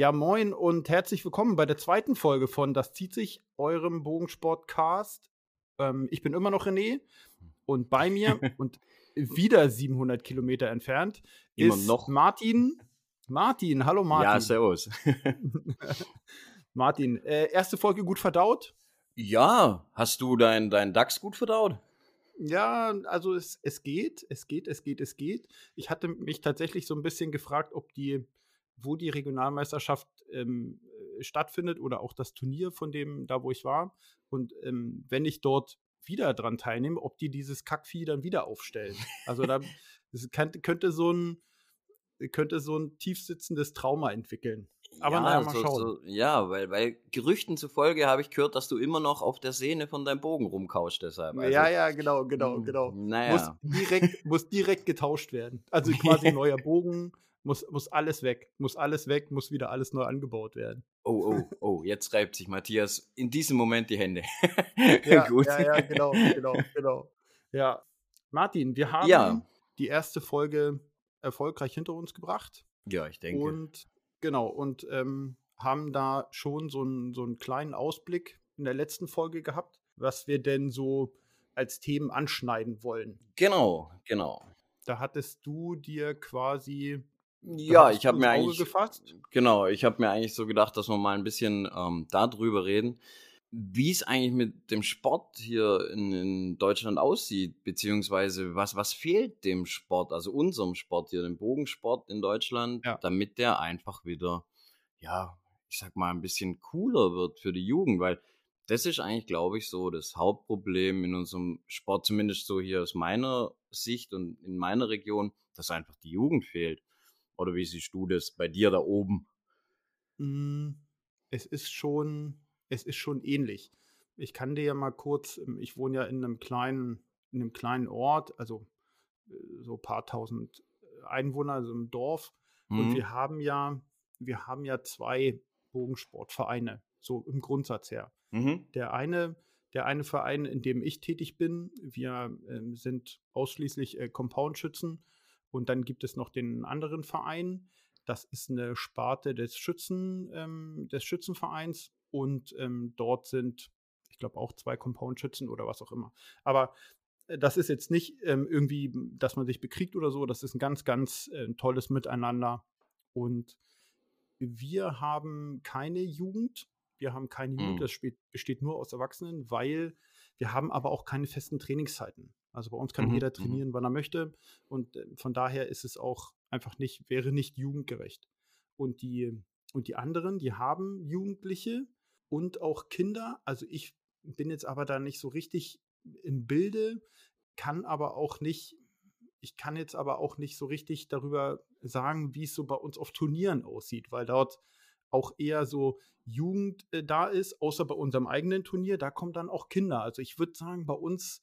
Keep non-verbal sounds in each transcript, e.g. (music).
Ja, moin und herzlich willkommen bei der zweiten Folge von Das zieht sich, eurem Bogensportcast. Ähm, ich bin immer noch René und bei mir (laughs) und wieder 700 Kilometer entfernt Immer ist noch. Martin. Martin, hallo Martin. Ja, servus. (laughs) Martin, äh, erste Folge gut verdaut? ja, hast du deinen dein DAX gut verdaut? Ja, also es, es geht, es geht, es geht, es geht. Ich hatte mich tatsächlich so ein bisschen gefragt, ob die, wo die Regionalmeisterschaft ähm, äh, stattfindet oder auch das Turnier von dem, da wo ich war. Und ähm, wenn ich dort wieder dran teilnehme, ob die dieses Kackvieh dann wieder aufstellen. Also da kann, könnte so ein könnte so ein tiefsitzendes Trauma entwickeln. Aber ja, naja, mal so, schauen. So, ja, weil, weil Gerüchten zufolge habe ich gehört, dass du immer noch auf der Sehne von deinem Bogen rumkaust deshalb. Also, ja, ja, genau, genau, mm, genau. Muss Naja. direkt, muss direkt getauscht werden. Also (laughs) quasi neuer Bogen, muss, muss alles weg. Muss alles weg, muss wieder alles neu angebaut werden. Oh, oh, oh, jetzt reibt sich Matthias in diesem Moment die Hände. (laughs) Ja, Gut. ja, ja, genau, genau, genau. Ja. Martin, wir haben Ja. die erste Folge erfolgreich hinter uns gebracht. Ja, ich denke. Und genau, und ähm, haben da schon so einen, so einen kleinen Ausblick in der letzten Folge gehabt, was wir denn so als Themen anschneiden wollen. Genau, genau. Da hattest du dir quasi Ja, ich habe mir eigentlich gefasst. Genau, ich habe mir eigentlich so gedacht, dass wir mal ein bisschen ähm, darüber reden, wie es eigentlich mit dem Sport hier in, in Deutschland aussieht, beziehungsweise was, was fehlt dem Sport, also unserem Sport hier, dem Bogensport in Deutschland, Ja. damit der einfach wieder, ja, ich sag mal, ein bisschen cooler wird für die Jugend, weil das ist eigentlich, glaube ich, so das Hauptproblem in unserem Sport, zumindest so hier aus meiner Sicht und in meiner Region, dass einfach die Jugend fehlt. Oder wie siehst du das bei dir da oben? Mm, Es ist schon, es ist schon ähnlich. Ich kann dir ja mal kurz, ähm, ich wohne ja in einem kleinen, in einem kleinen Ort, also äh, so ein paar tausend äh, Einwohner, also im Dorf. Und Mhm. wir haben ja, wir haben ja zwei Bogensportvereine, so im Grundsatz her. Mhm. Der eine, der eine Verein, in dem ich tätig bin, wir ähm, sind ausschließlich äh, Compound-Schützen. Und dann gibt es noch den anderen Verein. Das ist eine Sparte des Schützen, ähm, des Schützenvereins. Und ähm, dort sind, ich glaube, auch zwei Compound-Schützen oder was auch immer. Aber äh, das ist jetzt nicht ähm, irgendwie, dass man sich bekriegt oder so. Das ist ein ganz, ganz äh, tolles Miteinander. Und wir haben keine Jugend. Wir haben keine Jugend, Mhm. das besteht nur aus Erwachsenen, weil wir haben aber auch keine festen Trainingszeiten. Also bei uns kann Mhm, jeder mhm. trainieren, wann er möchte. Und äh, von daher ist es auch einfach nicht, wäre nicht jugendgerecht. Und die, und die anderen, die haben Jugendliche und auch Kinder. Also ich bin jetzt aber da nicht so richtig im Bilde, kann aber auch nicht, ich kann jetzt aber auch nicht so richtig darüber sagen, wie es so bei uns auf Turnieren aussieht, weil dort auch eher so Jugend äh, da ist, außer bei unserem eigenen Turnier, da kommen dann auch Kinder. Also ich würde sagen, bei uns,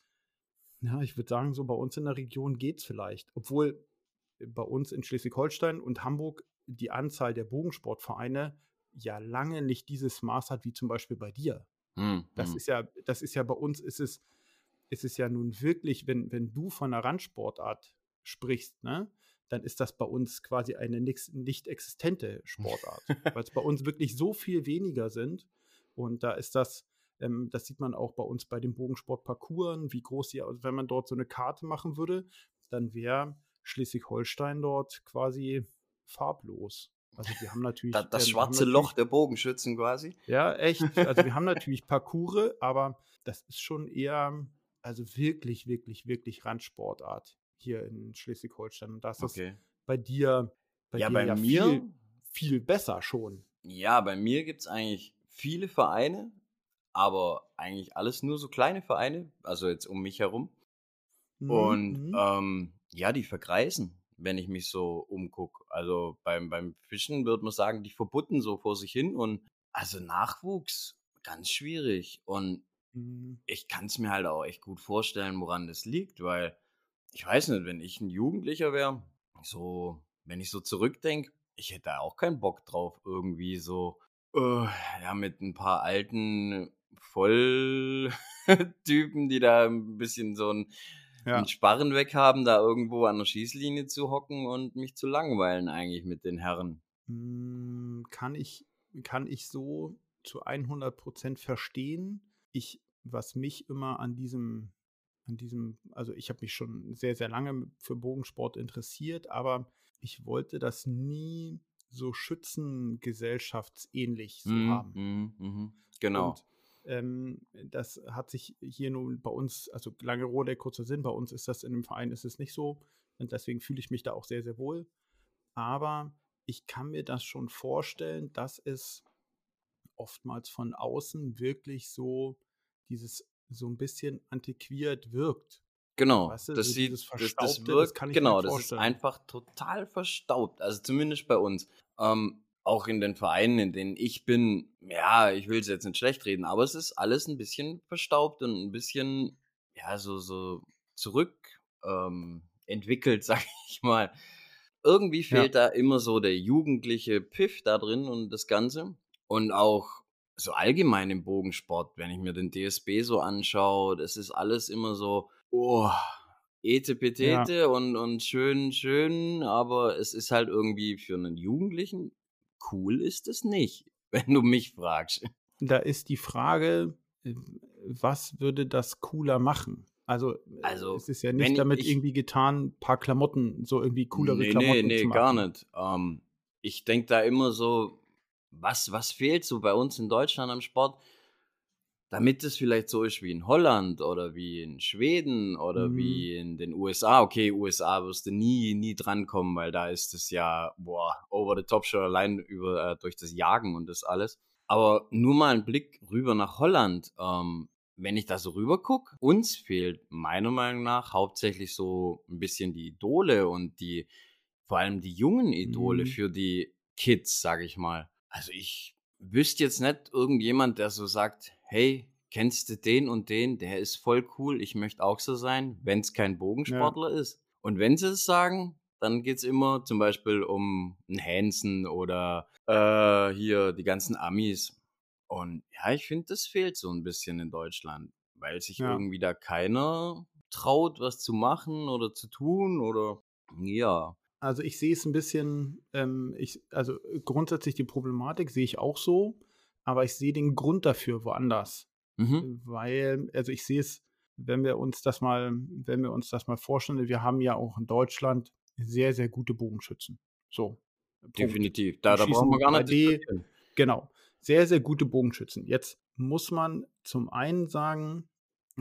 ja, ich würde sagen, so bei uns in der Region geht es vielleicht. Obwohl äh, bei uns in Schleswig-Holstein und Hamburg die Anzahl der Bogensportvereine ja lange nicht dieses Maß hat wie zum Beispiel bei dir. Mhm. Das mhm. ist ja, das ist ja bei uns, ist es, ist es ja nun wirklich, wenn, wenn du von einer Randsportart sprichst, ne, dann ist das bei uns quasi eine nix, nicht existente Sportart, (laughs) weil es bei uns wirklich so viel weniger sind. Und da ist das, ähm, das sieht man auch bei uns bei den Bogensportparcours, wie groß die, also wenn man dort so eine Karte machen würde, dann wäre Schleswig-Holstein dort quasi farblos. Also wir haben (laughs) natürlich Da, das ähm, schwarze natürlich- Loch der Bogenschützen quasi. ja, echt. Also wir haben (laughs) natürlich Parcours, aber das ist schon eher, also wirklich, wirklich, wirklich Randsportart hier in Schleswig-Holstein. Und das ist Okay. bei dir, bei Ja, dir bei ja mir, viel, viel besser schon. ja, bei mir gibt es eigentlich viele Vereine, aber eigentlich alles nur so kleine Vereine, also jetzt um mich herum. Mhm, Und mhm. ähm, ja, die vergreisen, wenn ich mich so umgucke. Also beim, beim Fischen würde man sagen, die verbutten so vor sich hin und also Nachwuchs, ganz schwierig. Und Mhm. ich kann es mir halt auch echt gut vorstellen, woran das liegt, weil ich weiß nicht, wenn ich ein Jugendlicher wäre, so, wenn ich so zurückdenke, ich hätte da auch keinen Bock drauf, irgendwie so, äh, ja, mit ein paar alten Volltypen, (laughs) die da ein bisschen so ein, Ja. einen Sparren weg haben, da irgendwo an der Schießlinie zu hocken und mich zu langweilen eigentlich mit den Herren. hm, kann ich, kann ich so zu 100 Prozent verstehen. Ich, was mich immer an diesem, an diesem, also ich habe mich schon sehr, sehr lange für Bogensport interessiert, aber ich wollte das nie so schützengesellschaftsähnlich so Mhm, haben. mhm, mhm. Genau. Und ähm, das hat sich hier nun bei uns, also lange Rede, kurzer Sinn, bei uns ist das in dem Verein ist es nicht so. Und deswegen fühle ich mich da auch sehr, sehr wohl. Aber ich kann mir das schon vorstellen, dass es oftmals von außen wirklich so dieses so ein bisschen antiquiert wirkt. Genau, Weißt du, das so sieht, das, das Verstaubte, das wirkt, kann ich mir genau, das ist vorstellen. einfach total verstaubt. Also zumindest bei uns. Ähm, auch in den Vereinen, in denen ich bin, ja, ich will es jetzt nicht schlecht reden, aber es ist alles ein bisschen verstaubt und ein bisschen, ja, so, so zurück ähm, entwickelt, (laughs) sag ich mal. Irgendwie Ja. fehlt da immer so der jugendliche Piff da drin und das Ganze. Und auch so allgemein im Bogensport, wenn ich mir den DSB so anschaue, das ist alles immer so, oh, ete Ja. und, und schön, schön, aber es ist halt irgendwie für einen Jugendlichen cool ist es nicht, (laughs) wenn du mich fragst. Da ist die Frage, äh, was würde das cooler machen? Also, äh, Also, es ist ja nicht ich, damit ich irgendwie getan, ein paar Klamotten, so irgendwie coolere nee, nee, Klamotten nee, zu gar machen. nicht. Ähm, ich denke da immer so, was, was fehlt so bei uns in Deutschland am Sport, damit es vielleicht so ist wie in Holland oder wie in Schweden oder Mhm. wie in den USA. Okay, USA wirst du nie, nie drankommen, weil da ist es ja, boah, over the top schon allein über, äh, durch das Jagen und das alles. Aber nur mal ein Blick rüber nach Holland. Ähm, wenn ich da so rüber gucke, uns fehlt meiner Meinung nach hauptsächlich so ein bisschen die Idole und die, vor allem die jungen Idole Mhm. für die Kids, sag ich mal. Also ich wüsste jetzt nicht irgendjemand, der so sagt, hey, kennst du den und den, der ist voll cool, ich möchte auch so sein, wenn es kein Ja. Bogensportler ist. Und wenn sie es sagen, dann geht's immer zum Beispiel um einen Hansen oder äh, hier die ganzen Amis. Und ja, ich finde, das fehlt so ein bisschen in Deutschland, weil sich Ja. irgendwie da keiner traut, was zu machen oder zu tun oder ja. Also ich sehe es ein bisschen, ähm, ich, also grundsätzlich die Problematik sehe ich auch so, aber ich sehe den Grund dafür woanders. Mhm. Weil, also ich sehe es, wenn wir uns das mal, wenn wir uns das mal vorstellen, wir haben ja auch in Deutschland sehr, sehr gute Bogenschützen. So. Punkt. Definitiv. Da, da brauchen wir gar nicht 3D, diskutieren. genau. Sehr, sehr gute Bogenschützen. Jetzt muss man zum einen sagen,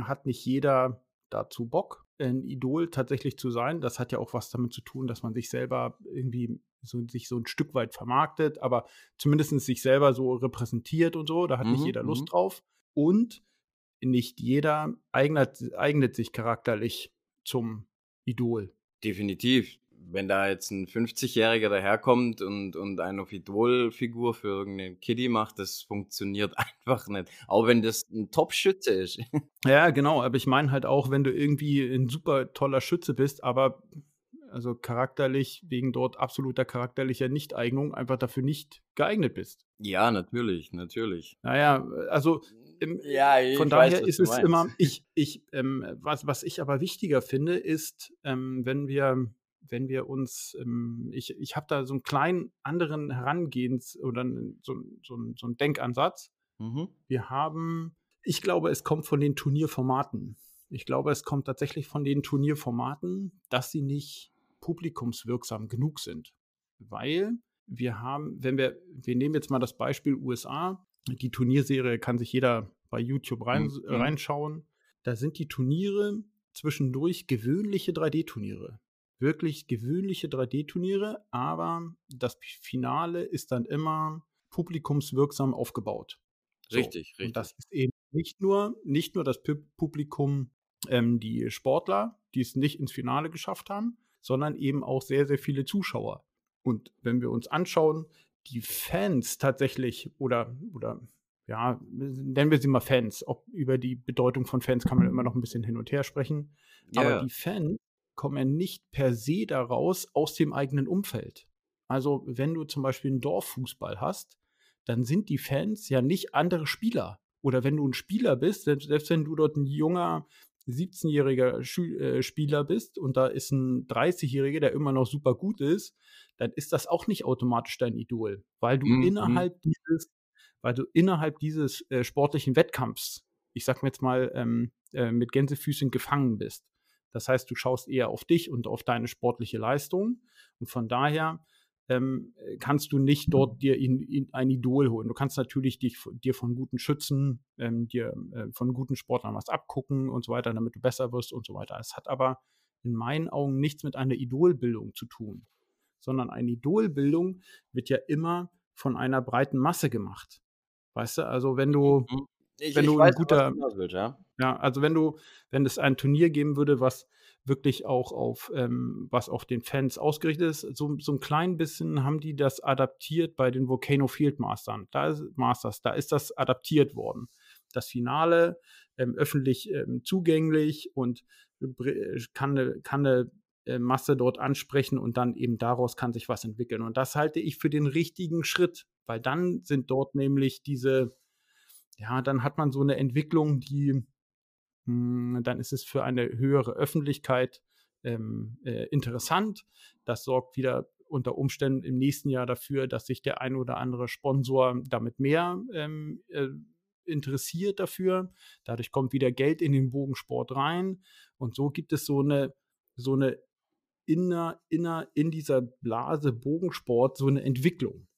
hat nicht jeder dazu Bock, ein Idol tatsächlich zu sein. Das hat ja auch was damit zu tun, dass man sich selber irgendwie so, sich so ein Stück weit vermarktet, aber zumindest sich selber so repräsentiert und so. Da hat nicht Mhm, jeder Lust mhm. drauf. Und nicht jeder eignet, eignet sich charakterlich zum Idol. Definitiv. Wenn da jetzt ein 50-Jähriger daherkommt und, und eine Idol-Figur für irgendeinen Kiddie macht, das funktioniert (laughs) einfach nicht. Auch wenn das ein Top-Schütze ist. (laughs) Ja, genau, aber ich meine halt auch, wenn du irgendwie ein super toller Schütze bist, aber also charakterlich, wegen dort absoluter charakterlicher Nichteignung, einfach dafür nicht geeignet bist. Ja, natürlich, natürlich. Naja, also im, Ja, ich von weiß, daher was ist es meinst. immer, ich, ich, ähm, was, was ich aber wichtiger finde, ist, ähm, wenn wir, wenn wir uns, ähm, ich, ich habe da so einen kleinen anderen Herangehens- oder so, so, so einen Denkansatz. Mhm. Wir haben, ich glaube, es kommt von den Turnierformaten. Ich glaube, es kommt tatsächlich von den Turnierformaten, dass sie nicht publikumswirksam genug sind. Weil wir haben, wenn wir, wir nehmen jetzt mal das Beispiel USA, die Turnierserie kann sich jeder bei YouTube rein, Mhm. reinschauen. Da sind die Turniere zwischendurch gewöhnliche 3D-Turniere. Wirklich gewöhnliche 3D-Turniere, aber das Finale ist dann immer publikumswirksam aufgebaut. So. Richtig, richtig. Und das ist eben nicht nur, nicht nur das Pu- Publikum, ähm, die Sportler, die es nicht ins Finale geschafft haben, sondern eben auch sehr, sehr viele Zuschauer. Und wenn wir uns anschauen, die Fans tatsächlich oder, oder ja, nennen wir sie mal Fans. Ob über die Bedeutung von Fans kann man immer noch ein bisschen hin und her sprechen. Ja, Aber die Fans kommen ja nicht per se daraus aus dem eigenen Umfeld. Also, wenn du zum Beispiel einen Dorffußball hast, dann sind die Fans ja nicht andere Spieler. Oder wenn du ein Spieler bist, selbst, selbst wenn du dort ein junger, 17-jähriger äh, Spieler bist und da ist ein 30-jähriger, der immer noch super gut ist, dann ist das auch nicht automatisch dein Idol, weil du mhm. innerhalb dieses, weil du innerhalb dieses äh, sportlichen Wettkampfs, ich sag mir jetzt mal, ähm, äh, mit Gänsefüßchen gefangen bist. Das heißt, du schaust eher auf dich und auf deine sportliche Leistung. Und von daher ähm, kannst du nicht dort dir in, in ein Idol holen. Du kannst natürlich dich, dir von guten Schützen, ähm, dir äh, von guten Sportlern was abgucken und so weiter, damit du besser wirst und so weiter. Es hat aber in meinen Augen nichts mit einer Idolbildung zu tun, sondern eine Idolbildung wird ja immer von einer breiten Masse gemacht. Weißt du, also wenn du, mhm. Ich, wenn ich du weiß, ein guter, willst, ja? ja, also wenn du, wenn es ein Turnier geben würde, was wirklich auch auf, ähm, was auf den Fans ausgerichtet ist. So, so ein klein bisschen haben die das adaptiert bei den Volcano Field Mastern. Da ist, Masters, da ist das adaptiert worden. Das Finale ähm, öffentlich ähm, zugänglich und kann eine, kann eine äh, Masse dort ansprechen und dann eben daraus kann sich was entwickeln. Und das halte ich für den richtigen Schritt, weil dann sind dort nämlich diese, ja, dann hat man so eine Entwicklung, die hm, dann ist es für eine höhere Öffentlichkeit ähm, äh, interessant. Das sorgt wieder unter Umständen im nächsten Jahr dafür, dass sich der ein oder andere Sponsor damit mehr ähm, äh, interessiert dafür. Dadurch kommt wieder Geld in den Bogensport rein. Und so gibt es so eine, so eine inner, inner, in dieser Blase Bogensport so eine Entwicklung.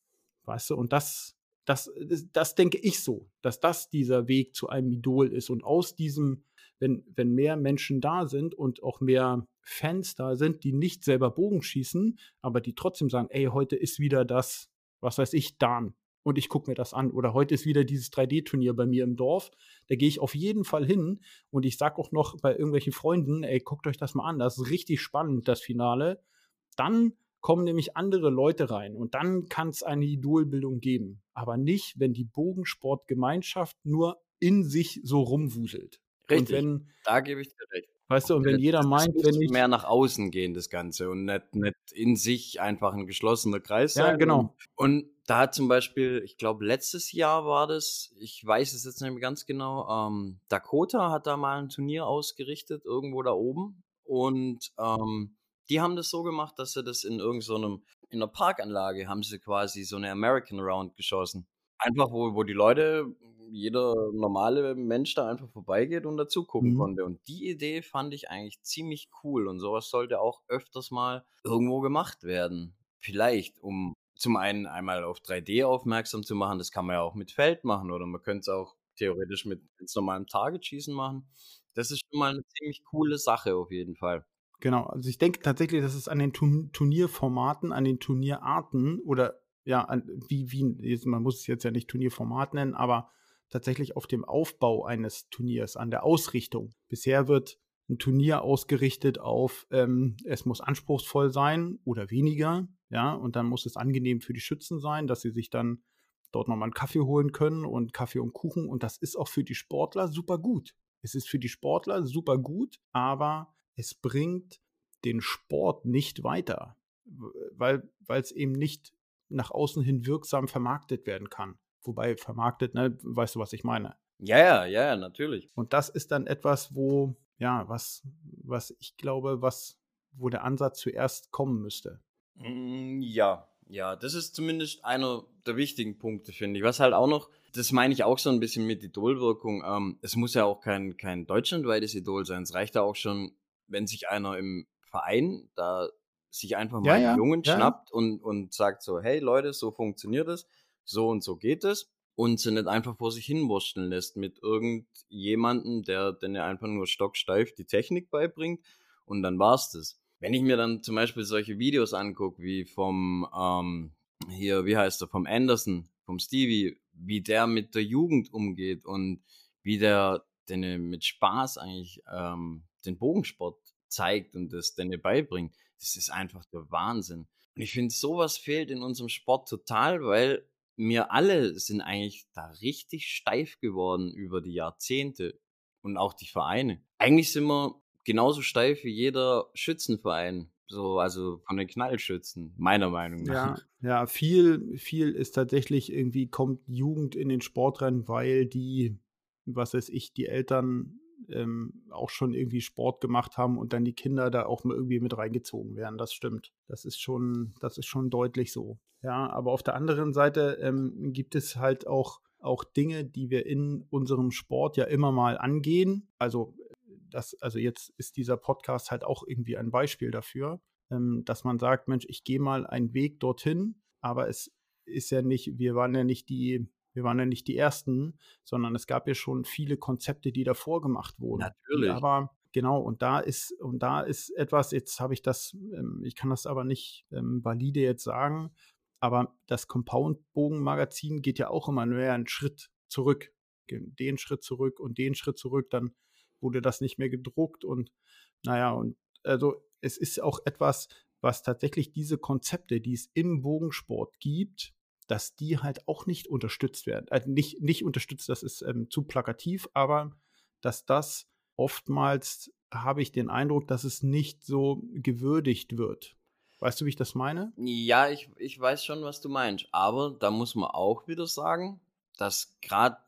Weißt du, und das, das, das, das denke ich so, dass das dieser Weg zu einem Idol ist. Und aus diesem wenn, wenn mehr Menschen da sind und auch mehr Fans da sind, die nicht selber Bogen schießen, aber die trotzdem sagen, ey, heute ist wieder das, was weiß ich, Dan. Und ich gucke mir das an. Oder heute ist wieder dieses 3D-Turnier bei mir im Dorf. Da gehe ich auf jeden Fall hin. Und ich sage auch noch bei irgendwelchen Freunden, ey, guckt euch das mal an. Das ist richtig spannend, das Finale. Dann kommen nämlich andere Leute rein und dann kann es eine Idolbildung geben. Aber nicht, wenn die Bogensportgemeinschaft nur in sich so rumwuselt. Richtig, wenn, da gebe ich dir recht. Weißt du, und wenn jeder meint, wenn ich mehr nach außen gehen, das Ganze und nicht, nicht in sich einfach ein geschlossener Kreis sein. Ja, genau. Und, und da hat zum Beispiel, ich glaube, letztes Jahr war das, ich weiß es jetzt nicht mehr ganz genau, ähm, Dakota hat da mal ein Turnier ausgerichtet, irgendwo da oben. Und ähm, die haben das so gemacht, dass sie das in irgendeinem, so in einer Parkanlage haben sie quasi so eine American Round geschossen. Einfach, wo, wo die Leute jeder normale Mensch da einfach vorbeigeht und dazu gucken mhm. konnte. Und die Idee fand ich eigentlich ziemlich cool und sowas sollte auch öfters mal irgendwo gemacht werden. Vielleicht, um zum einen einmal auf 3D aufmerksam zu machen, das kann man ja auch mit Feld machen oder man könnte es auch theoretisch mit ganz normalem Target-Schießen machen. Das ist schon mal eine ziemlich coole Sache auf jeden Fall. Genau, also ich denke tatsächlich, dass es an den Turnierformaten, an den Turnierarten oder ja, an, wie, wie, man muss es jetzt ja nicht Turnierformat nennen, aber tatsächlich auf dem Aufbau eines Turniers, an der Ausrichtung. Bisher wird ein Turnier ausgerichtet auf, ähm, es muss anspruchsvoll sein oder weniger, ja, und dann muss es angenehm für die Schützen sein, dass sie sich dann dort nochmal einen Kaffee holen können und Kaffee und Kuchen und das ist auch für die Sportler super gut. Es ist für die Sportler super gut, aber es bringt den Sport nicht weiter, weil es eben nicht nach außen hin wirksam vermarktet werden kann wobei vermarktet, ne, weißt du, was ich meine? Ja, ja, ja, natürlich. Und das ist dann etwas, wo, ja, was, was ich glaube, was, wo der Ansatz zuerst kommen müsste. Mm, ja, ja, das ist zumindest einer der wichtigen Punkte, finde ich. Was halt auch noch, das meine ich auch so ein bisschen mit Idolwirkung. Ähm, es muss ja auch kein, kein deutschlandweites Idol sein. Es reicht ja auch schon, wenn sich einer im Verein da sich einfach mal ja, ja, einen Jungen ja. schnappt und, und sagt so, hey Leute, so funktioniert es so und so geht es und sie nicht einfach vor sich hinwursteln lässt mit irgendjemandem, der denn einfach nur stocksteif die Technik beibringt und dann war's das. Wenn ich mir dann zum Beispiel solche Videos angucke, wie vom, ähm, hier, wie heißt er, vom Anderson, vom Stevie, wie der mit der Jugend umgeht und wie der denn mit Spaß eigentlich ähm, den Bogensport zeigt und das denn beibringt, das ist einfach der Wahnsinn. Und ich finde, sowas fehlt in unserem Sport total, weil wir alle sind eigentlich da richtig steif geworden über die Jahrzehnte und auch die Vereine. Eigentlich sind wir genauso steif wie jeder Schützenverein. So, also von den Knallschützen, meiner Meinung nach. Ja, ja, viel, viel ist tatsächlich irgendwie, kommt Jugend in den Sportrennen, weil die, was weiß ich, die Eltern ähm, auch schon irgendwie Sport gemacht haben und dann die Kinder da auch irgendwie mit reingezogen werden. Das stimmt. Das ist schon, das ist schon deutlich so. Ja, aber auf der anderen Seite ähm, gibt es halt auch, auch Dinge, die wir in unserem Sport ja immer mal angehen. Also das, also jetzt ist dieser Podcast halt auch irgendwie ein Beispiel dafür, ähm, dass man sagt, Mensch, ich gehe mal einen Weg dorthin, aber es ist ja nicht, wir waren ja nicht die, wir waren ja nicht die Ersten, sondern es gab ja schon viele Konzepte, die davor gemacht wurden. Natürlich. Aber genau, und da ist, und da ist etwas, jetzt habe ich das, ähm, ich kann das aber nicht ähm, valide jetzt sagen, aber das Compound-Bogen-Magazin geht ja auch immer nur einen Schritt zurück. Den Schritt zurück und den Schritt zurück, dann wurde das nicht mehr gedruckt und naja, und also es ist auch etwas, was tatsächlich diese Konzepte, die es im Bogensport gibt, dass die halt auch nicht unterstützt werden. Also nicht, nicht unterstützt, das ist ähm, zu plakativ, aber dass das oftmals habe ich den Eindruck, dass es nicht so gewürdigt wird. Weißt du, wie ich das meine? Ja, ich, ich weiß schon, was du meinst. Aber da muss man auch wieder sagen, dass gerade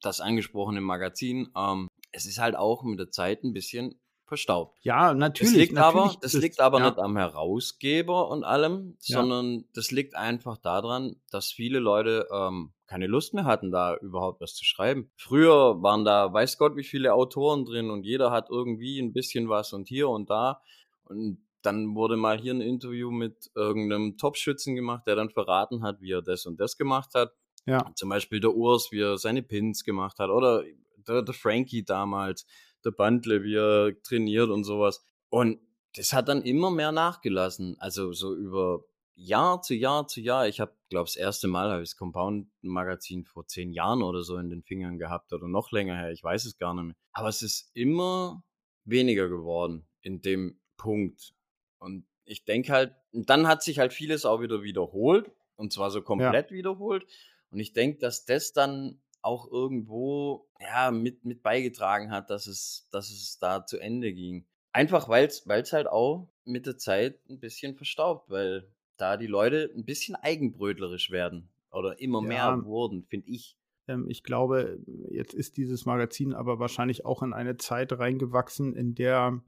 das angesprochene Magazin ähm, es ist halt auch mit der Zeit ein bisschen verstaubt. Ja, natürlich. Das liegt natürlich, aber, das liegt aber ja. nicht am Herausgeber und allem, Ja. sondern das liegt einfach daran, dass viele Leute ähm, keine Lust mehr hatten, da überhaupt was zu schreiben. Früher waren da, weiß Gott, wie viele Autoren drin und jeder hat irgendwie ein bisschen was und hier und da. Und dann wurde mal hier ein Interview mit irgendeinem Topschützen gemacht, der dann verraten hat, wie er das und das gemacht hat. Ja, Zum Beispiel der Urs, wie er seine Pins gemacht hat. Oder der, der Frankie damals, der Bandle, wie er trainiert und sowas. Und das hat dann immer mehr nachgelassen. Also so über Jahr zu Jahr zu Jahr. Ich habe, glaube das erste Mal habe ich das Compound-Magazin vor zehn Jahren oder so in den Fingern gehabt oder noch länger her. Ich weiß es gar nicht mehr. Aber es ist immer weniger geworden in dem Punkt. Und ich denke halt, dann hat sich halt vieles auch wieder wiederholt. Und zwar so komplett wiederholt. Und ich denke, dass das dann auch irgendwo ja, mit, mit beigetragen hat, dass es, dass es da zu Ende ging. Einfach weil es halt auch mit der Zeit ein bisschen verstaubt, weil da die Leute ein bisschen eigenbrötlerisch werden oder immer Ja. mehr wurden, finde ich. ähm, ich glaube, jetzt ist dieses Magazin aber wahrscheinlich auch in eine Zeit reingewachsen, in der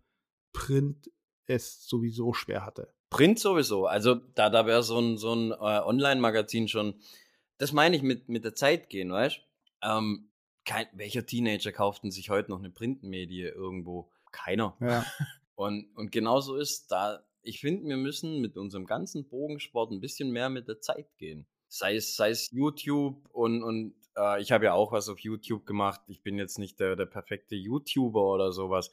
Print es sowieso schwer hatte. Print sowieso. Also da, da wäre so ein, so ein äh, Online-Magazin schon, das meine ich mit, mit der Zeit gehen, weißt ähm, kein, Welcher Teenager kauft denn sich heute noch eine Printmedie irgendwo? Keiner. Ja, (laughs) Und, und genauso ist da, ich finde, wir müssen mit unserem ganzen Bogensport ein bisschen mehr mit der Zeit gehen. Sei es, sei es YouTube und, und äh, ich habe ja auch was auf YouTube gemacht. Ich bin jetzt nicht der, der perfekte YouTuber oder sowas.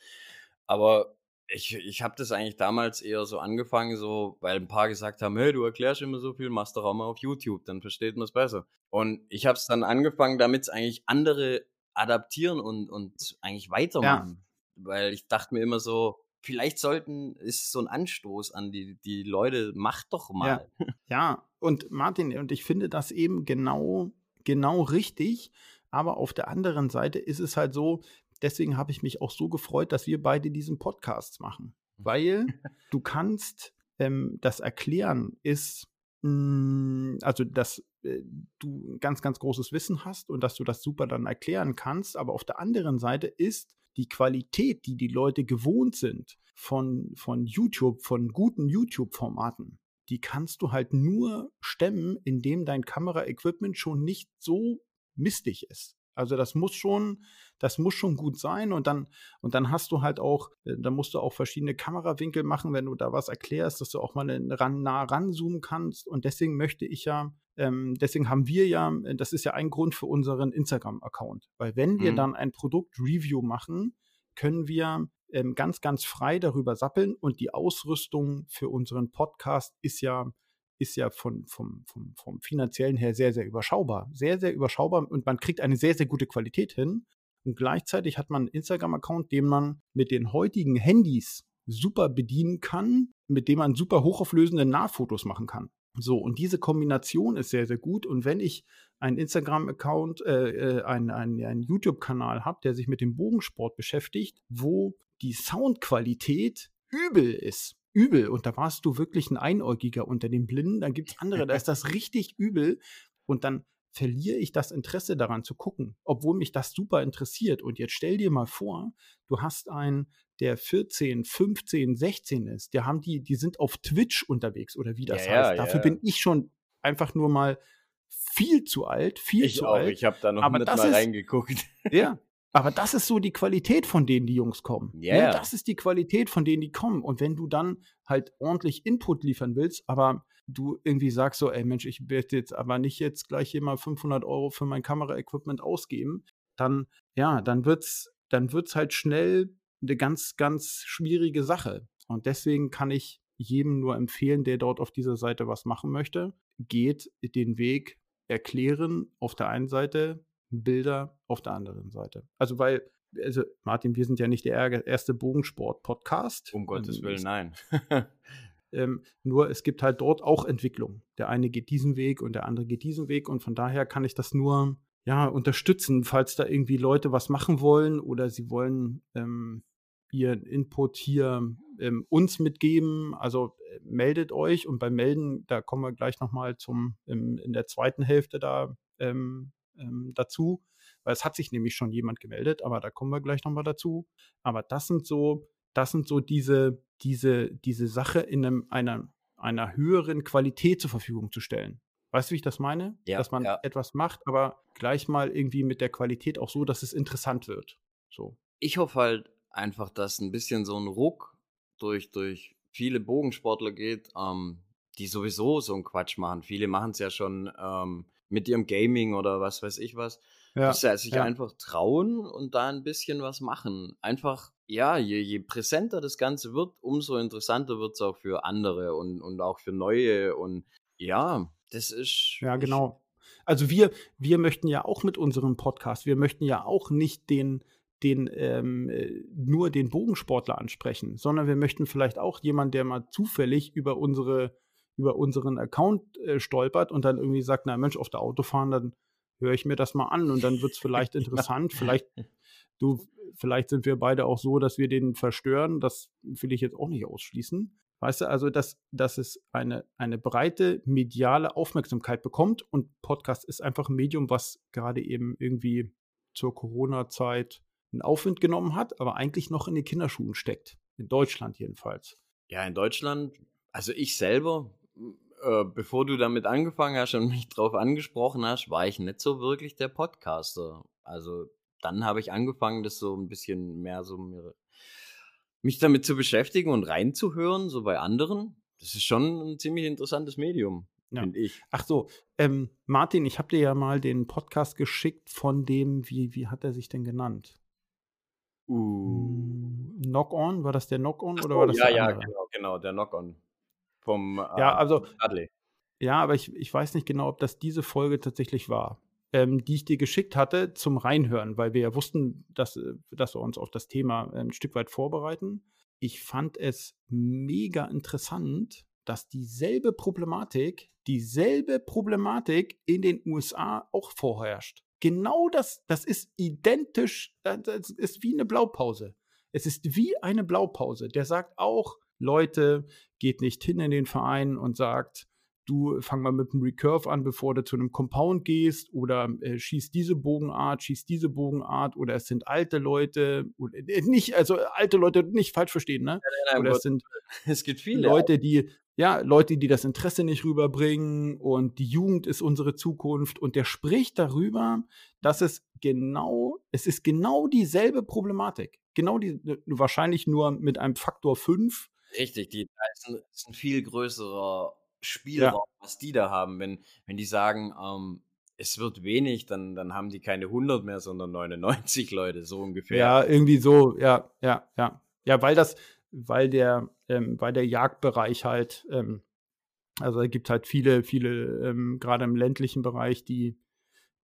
Aber ich, ich habe das eigentlich damals eher so angefangen, so, weil ein paar gesagt haben, hey, du erklärst immer so viel, machst doch auch mal auf YouTube, dann versteht man es besser. Und ich habe es dann angefangen, damit es eigentlich andere adaptieren und, und eigentlich weitermachen. Weil ich dachte mir immer so, vielleicht sollten, ist so ein Anstoß an die, die Leute, macht doch mal. (laughs) ja. Und Martin, und ich finde das eben genau, genau richtig. Aber auf der anderen Seite ist es halt so, deswegen habe ich mich auch so gefreut, dass wir beide diesen Podcast machen. Weil (laughs) du kannst, ähm, das Erklären ist, mh, also dass äh, du ein ganz, ganz großes Wissen hast und dass du das super dann erklären kannst. Aber auf der anderen Seite ist die Qualität, die die Leute gewohnt sind von, von YouTube, von guten YouTube-Formaten, die kannst du halt nur stemmen, indem dein Kameraequipment schon nicht so mistig ist. Also das muss schon, das muss schon gut sein und dann und dann hast du halt auch, äh, da musst du auch verschiedene Kamerawinkel machen, wenn du da was erklärst, dass du auch mal ran, nah ranzoomen kannst. Und deswegen möchte ich ja, ähm, deswegen haben wir ja, äh, das ist ja ein Grund für unseren Instagram-Account, weil wenn wir Mhm. dann ein Produkt-Review machen, können wir ähm, ganz, ganz frei darüber sappeln und die Ausrüstung für unseren Podcast ist ja ist ja von, vom, vom, vom finanziellen her sehr, sehr überschaubar. Sehr, sehr überschaubar und man kriegt eine sehr, sehr gute Qualität hin. Und gleichzeitig hat man einen Instagram-Account, den man mit den heutigen Handys super bedienen kann, mit dem man super hochauflösende Nahfotos machen kann. So, und diese Kombination ist sehr, sehr gut. Und wenn ich einen Instagram-Account, äh, äh, einen, einen, einen YouTube-Kanal habe, der sich mit dem Bogensport beschäftigt, wo die Soundqualität übel ist, übel, und da warst du wirklich ein Einäugiger unter den Blinden, dann gibt es andere, da ist das richtig übel. Und dann verliere ich das Interesse daran zu gucken, obwohl mich das super interessiert. Und jetzt stell dir mal vor, du hast einen, der 14, 15, 16 ist, der haben die, die sind auf Twitch unterwegs oder wie das Ja, heißt. ja, Dafür ja. bin ich schon einfach nur mal viel zu alt, viel Ich zu auch. alt. Ich habe da noch Aber nicht das mal ist- reingeguckt. Ja, aber das ist so die Qualität, von denen die Jungs kommen. Ja, Ne, ja. Das ist die Qualität, von denen die kommen. Und wenn du dann halt ordentlich Input liefern willst, aber du irgendwie sagst so, ey Mensch, ich werde jetzt aber nicht jetzt gleich hier mal 500 Euro für mein Kameraequipment ausgeben, dann, ja, dann wird's, dann wird's halt schnell eine ganz, ganz schwierige Sache. Und deswegen kann ich jedem nur empfehlen, der dort auf dieser Seite was machen möchte, geht den Weg erklären auf der einen Seite, Bilder auf der anderen Seite. Also weil, also Martin, wir sind ja nicht der erste Bogensport-Podcast. Um Gottes Ähm, Willen, es- nein. (laughs) Ähm, nur es gibt halt dort auch Entwicklung. Der eine geht diesen Weg und der andere geht diesen Weg und von daher kann ich das nur ja unterstützen, falls da irgendwie Leute was machen wollen oder sie wollen ähm, ihren Input hier ähm, uns mitgeben. Also äh, meldet euch und beim Melden, da kommen wir gleich nochmal zum im, in der zweiten Hälfte da ähm, ähm, dazu, weil es hat sich nämlich schon jemand gemeldet, aber da kommen wir gleich nochmal dazu. Aber das sind so, das sind so diese, diese, diese Sache in einem, einer, einer höheren Qualität zur Verfügung zu stellen. Weißt du, wie ich das meine? Ja, dass man ja. etwas macht, aber gleich mal irgendwie mit der Qualität auch so, dass es interessant wird. So. ich hoffe halt einfach, dass ein bisschen so ein Ruck durch, durch viele Bogensportler geht, ähm, die sowieso so einen Quatsch machen. Viele machen es ja schon ähm, mit ihrem Gaming oder was weiß ich was. Ja, dass sie sich ja. einfach trauen und da ein bisschen was machen. Einfach, ja, je, je präsenter das Ganze wird, umso interessanter wird es auch für andere und, und auch für Neue. Und ja, das ist. Ja, genau. Also wir, wir möchten ja auch mit unserem Podcast, wir möchten ja auch nicht den, den ähm, äh, nur den Bogensportler ansprechen, sondern wir möchten vielleicht auch jemanden, der mal zufällig über unsere über unseren Account äh, stolpert und dann irgendwie sagt, na Mensch, auf der Autofahren, dann höre ich mir das mal an und dann wird es vielleicht (laughs) interessant. Vielleicht, du, vielleicht sind wir beide auch so, dass wir den verstören. Das will ich jetzt auch nicht ausschließen. Weißt du, also dass, dass es eine, eine breite mediale Aufmerksamkeit bekommt und Podcast ist einfach ein Medium, was gerade eben irgendwie zur Corona-Zeit einen Aufwind genommen hat, aber eigentlich noch in den Kinderschuhen steckt. In Deutschland jedenfalls. Ja, in Deutschland, also ich selber, äh, bevor du damit angefangen hast und mich drauf angesprochen hast, war ich nicht so wirklich der Podcaster. Also dann habe ich angefangen, das so ein bisschen mehr so mir, mich damit zu beschäftigen und reinzuhören, so bei anderen. Das ist schon ein ziemlich interessantes Medium, Ja. finde ich. Ach so, ähm, Martin, ich habe dir ja mal den Podcast geschickt von dem, wie, wie hat er sich denn genannt? Uh. Knock On, war das der Knock On Ach oder so, war das ja, der ja, andere? genau, genau, der Knock-On vom äh, Ja, also Dudley. Ja, aber ich, ich weiß nicht genau, ob das diese Folge tatsächlich war, ähm, die ich dir geschickt hatte zum Reinhören, weil wir ja wussten, dass, äh, dass wir uns auf das Thema äh, ein Stück weit vorbereiten. Ich fand es mega interessant, dass dieselbe Problematik, dieselbe Problematik in den USA auch vorherrscht. Genau das, das ist identisch, äh, das ist wie eine Blaupause. Es ist wie eine Blaupause. Der sagt auch, Leute, geht nicht hin in den Verein und sagt, du fang mal mit einem Recurve an, bevor du zu einem Compound gehst oder äh, schieß diese Bogenart, schieß diese Bogenart oder es sind alte Leute, oder, äh, nicht, also alte Leute nicht falsch verstehen, ne? Nein, Oder Gott, es sind (laughs) es gibt viele. Leute, die, ja, Leute, die das Interesse nicht rüberbringen und die Jugend ist unsere Zukunft und der spricht darüber, dass es genau, es ist genau dieselbe Problematik. Genau die, wahrscheinlich nur mit einem Faktor 5. Richtig, die, da ist ein, ist ein viel größerer Spielraum, was die da haben. Wenn, wenn die sagen, ähm, es wird wenig, dann, dann haben die keine 100 mehr, sondern 99 Leute, so ungefähr. Ja, irgendwie so, ja, ja, ja. Ja, weil das, weil der, ähm, weil der Jagdbereich halt, ähm, also es gibt halt viele, viele, ähm, gerade im ländlichen Bereich, die,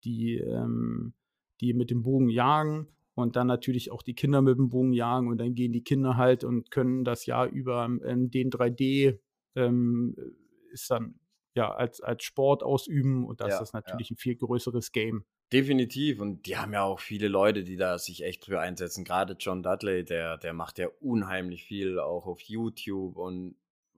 die, ähm, die mit dem Bogen jagen und dann natürlich auch die Kinder mit dem Bogen jagen und dann gehen die Kinder halt und können das Jahr über ähm, den 3D ähm, ist dann ja als, als Sport ausüben und das Ja, ist natürlich ein viel größeres Game. Definitiv. Und die haben ja auch viele Leute, die da sich echt für einsetzen. Gerade John Dudley, der, der macht ja unheimlich viel auch auf YouTube und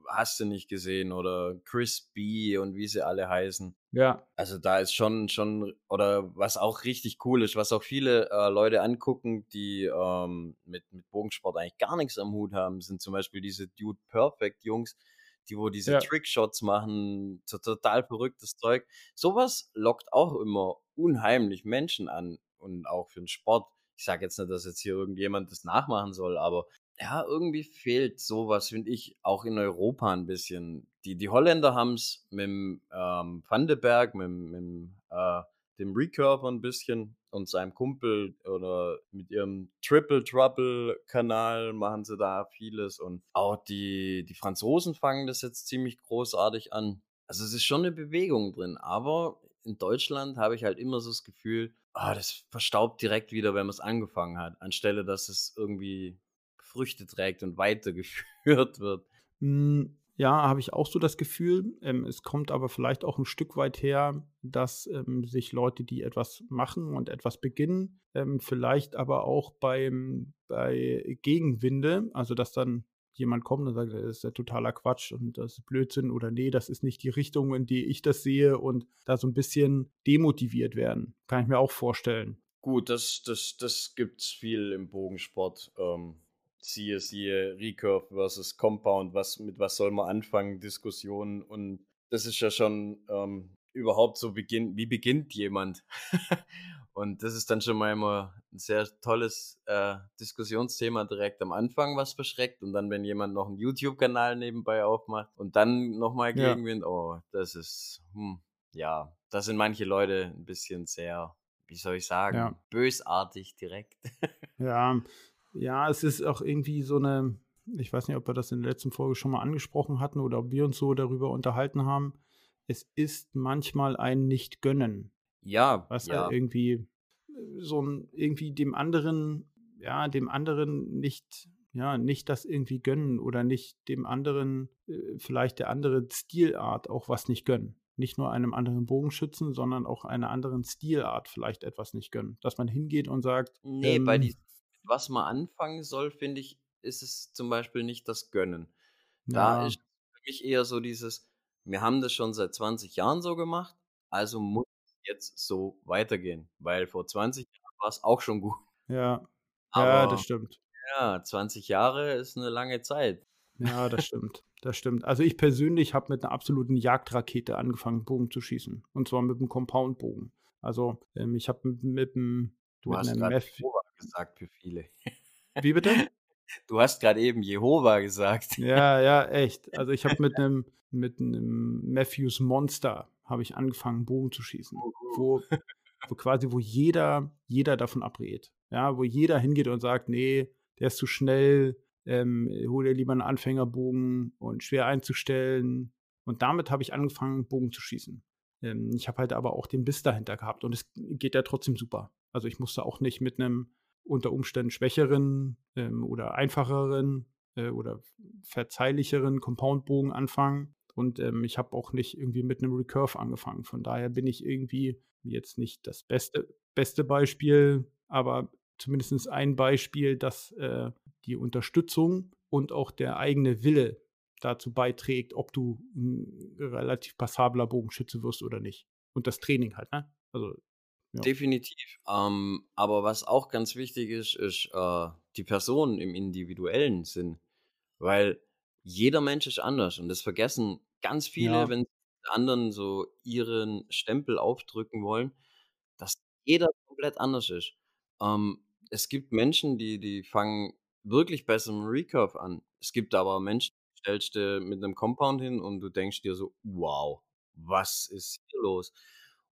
hast du nicht gesehen oder Chris B und wie sie alle heißen. Ja. Also da ist schon, schon, oder was auch richtig cool ist, was auch viele äh, Leute angucken, die ähm, mit, mit Bogensport eigentlich gar nichts am Hut haben, sind zum Beispiel diese Dude Perfect Jungs, die wo diese ja. Trickshots machen, so total verrücktes Zeug. Sowas lockt auch immer unheimlich Menschen an und auch für den Sport. Ich sage jetzt nicht, dass jetzt hier irgendjemand das nachmachen soll, aber ja, irgendwie fehlt sowas, finde ich, auch in Europa ein bisschen. Die, die Holländer haben es mit dem ähm, Vandenberg, mit, mit äh, dem Recurve ein bisschen und seinem Kumpel oder mit ihrem Triple Trouble Kanal machen sie da vieles und auch die, die Franzosen fangen das jetzt ziemlich großartig an. Also es ist schon eine Bewegung drin, aber in Deutschland habe ich halt immer so das Gefühl, ah, das verstaubt direkt wieder, wenn man es angefangen hat, anstelle dass es irgendwie Früchte trägt und weitergeführt (laughs) wird. Hm, ja, habe ich auch so das Gefühl. Ähm, es kommt aber vielleicht auch ein Stück weit her, dass ähm, sich Leute, die etwas machen und etwas beginnen, ähm, vielleicht aber auch beim, bei Gegenwinde, also dass dann jemand kommt und sagt, das ist ja totaler Quatsch und das ist Blödsinn oder nee, das ist nicht die Richtung, in die ich das sehe und da so ein bisschen demotiviert werden. Kann ich mir auch vorstellen. Gut, das, das, das gibt es viel im Bogensport. Ähm, siehe, siehe Recurve versus Compound, was, mit was soll man anfangen, Diskussionen und das ist ja schon ähm, überhaupt so, beginn, wie beginnt jemand? (laughs) und das ist dann schon mal immer ein sehr tolles äh, Diskussionsthema direkt am Anfang, was verschreckt und dann, wenn jemand noch einen YouTube-Kanal nebenbei aufmacht und dann nochmal Gegenwind, ja. oh, das ist, hm, ja, da sind manche Leute ein bisschen sehr, wie soll ich sagen, ja. bösartig direkt. (laughs) ja, ja, es ist auch irgendwie so eine, ich weiß nicht, ob wir das in der letzten Folge schon mal angesprochen hatten oder ob wir uns so darüber unterhalten haben. Es ist manchmal ein Nicht-Gönnen. Ja. Was ja. Halt irgendwie äh, so ein, irgendwie dem anderen, ja, dem anderen nicht, ja, nicht das irgendwie gönnen oder nicht dem anderen, äh, vielleicht der andere Stilart auch was nicht gönnen. Nicht nur einem anderen Bogenschützen, sondern auch einer anderen Stilart vielleicht etwas nicht gönnen. Dass man hingeht und sagt. Nee, ähm, bei diesen was man anfangen soll, finde ich, ist es zum Beispiel nicht das Gönnen. Da ja. ist für mich eher so dieses, wir haben das schon seit 20 Jahren so gemacht, also muss es jetzt so weitergehen, weil vor 20 Jahren war es auch schon (laughs) gut. Ja, Aber, ja, das stimmt. Ja, 20 Jahre ist eine lange Zeit. Ja, das (laughs) stimmt. Das stimmt. Also ich persönlich habe mit einer absoluten Jagdrakete angefangen, Bogen zu schießen. Und zwar mit einem Compound-Bogen. Also ähm, ich habe mit, mit einem Du hast gerade Jehova gesagt für viele. Wie bitte? Du hast gerade eben Jehova gesagt. Ja, ja, echt. (laughs) Also ich habe mit einem mit einem Matthews Monster habe ich angefangen Bogen zu schießen, wo, wo quasi wo jeder jeder davon abrät. Ja, wo jeder hingeht und sagt, nee, der ist zu schnell, ähm, hol dir lieber einen Anfängerbogen und schwer einzustellen. Und damit habe ich angefangen, Bogen zu schießen. Ähm, ich habe halt aber auch den Biss dahinter gehabt und es geht ja trotzdem super. Also ich musste auch nicht mit einem unter Umständen schwächeren ähm, oder einfacheren äh, oder verzeihlicheren Compoundbogen anfangen. Und ähm, ich habe auch nicht irgendwie mit einem Recurve angefangen. Von daher bin ich irgendwie jetzt nicht das beste, beste Beispiel, aber zumindest ein Beispiel, dass äh, die Unterstützung und auch der eigene Wille dazu beiträgt, ob du ein relativ passabler Bogenschütze wirst oder nicht. Und das Training halt, ne? Also ja. Definitiv. Ähm, aber was auch ganz wichtig ist, ist äh, die Person im individuellen Sinn. Weil jeder Mensch ist anders und das vergessen ganz viele, ja. wenn anderen so ihren Stempel aufdrücken wollen, dass jeder komplett anders ist. Ähm, es gibt Menschen, die, die fangen wirklich besser im Recurve an. Es gibt aber Menschen, die stellst du mit einem Compound hin und du denkst dir so, wow, was ist hier los?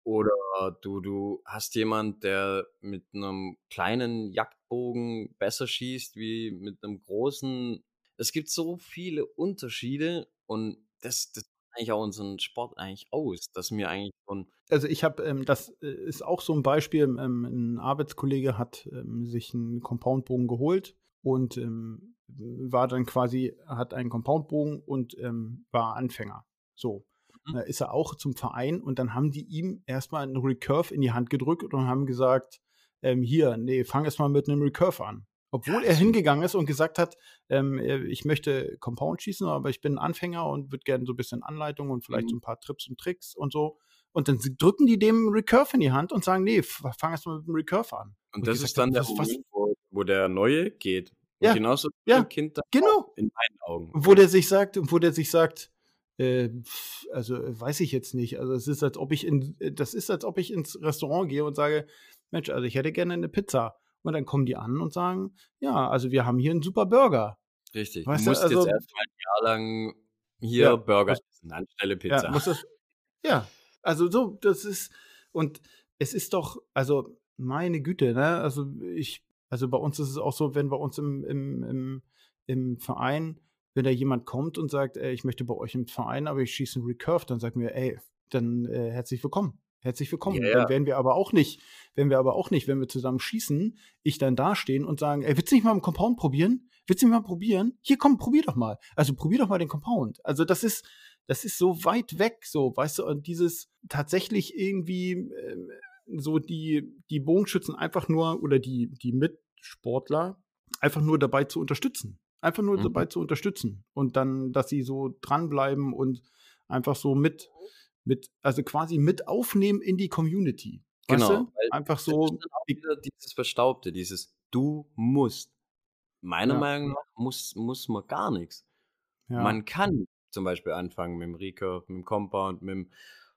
Oder du, du hast jemand, der mit einem kleinen Jagdbogen besser schießt wie mit einem großen. Es gibt so viele Unterschiede und das, das macht eigentlich auch unseren Sport eigentlich aus, dass mir eigentlich von. Also ich habe, ähm, das äh, ist auch so ein Beispiel, ähm, ein Arbeitskollege hat ähm, sich einen Compoundbogen geholt und ähm, war dann quasi, hat einen Compoundbogen und ähm, war Anfänger. So. Mhm. Da ist er auch zum Verein und dann haben die ihm erstmal einen Recurve in die Hand gedrückt und haben gesagt, ähm, hier, nee, fang erst mal mit einem Recurve an. Obwohl ja, er hingegangen ist und gesagt hat, ähm, ich möchte Compound schießen, aber ich bin ein Anfänger und würde gerne so ein bisschen Anleitung und vielleicht mhm. so ein paar Trips und Tricks und so. Und dann drücken die dem Recurve in die Hand und sagen, nee, fang erst mal mit dem Recurve an. Und, und das ist dann der Moment, wo, wo, der Neue geht. Und ja, genauso ja, Kind genau. in meinen Augen. Wo der sich sagt, wo der sich sagt, äh, also weiß ich jetzt nicht. Also es ist, als ob ich in, das ist, als ob ich ins Restaurant gehe und sage, Mensch, also ich hätte gerne eine Pizza. Und dann kommen die an und sagen, ja, also wir haben hier einen super Burger. Richtig. Weißt du musst also, jetzt erstmal ein Jahr lang hier ja, Burger essen, anstelle Pizza. Ja, das, ja, also so, das ist, und es ist doch, also meine Güte, ne? Also ich, also bei uns ist es auch so, wenn bei uns im, im, im, im Verein, wenn da jemand kommt und sagt, ey, ich möchte bei euch im Verein, aber ich schieße einen Recurve, dann sagt mir, ey, dann äh, herzlich willkommen. Herzlich willkommen. Ja. Dann werden wir aber auch nicht, wenn wir aber auch nicht, wenn wir zusammen schießen, ich dann dastehen und sagen, ey, willst du nicht mal einen Compound probieren? Willst du nicht mal probieren? Hier komm, probier doch mal. Also probier doch mal den Compound. Also das ist, das ist so weit weg, so, weißt du, und dieses tatsächlich irgendwie äh, so die, die Bogenschützen einfach nur oder die, die Mitsportler einfach nur dabei zu unterstützen. Einfach nur mhm. dabei zu unterstützen. Und dann, dass sie so dranbleiben und einfach so mit, mit, also quasi mit aufnehmen in die Community. Genau. Weißt du? Einfach so. dieses Verstaubte, dieses Du musst. Meiner ja. Meinung nach muss, muss man gar nichts. Ja. Man kann zum Beispiel anfangen mit dem Recurve, mit dem Compound, mit dem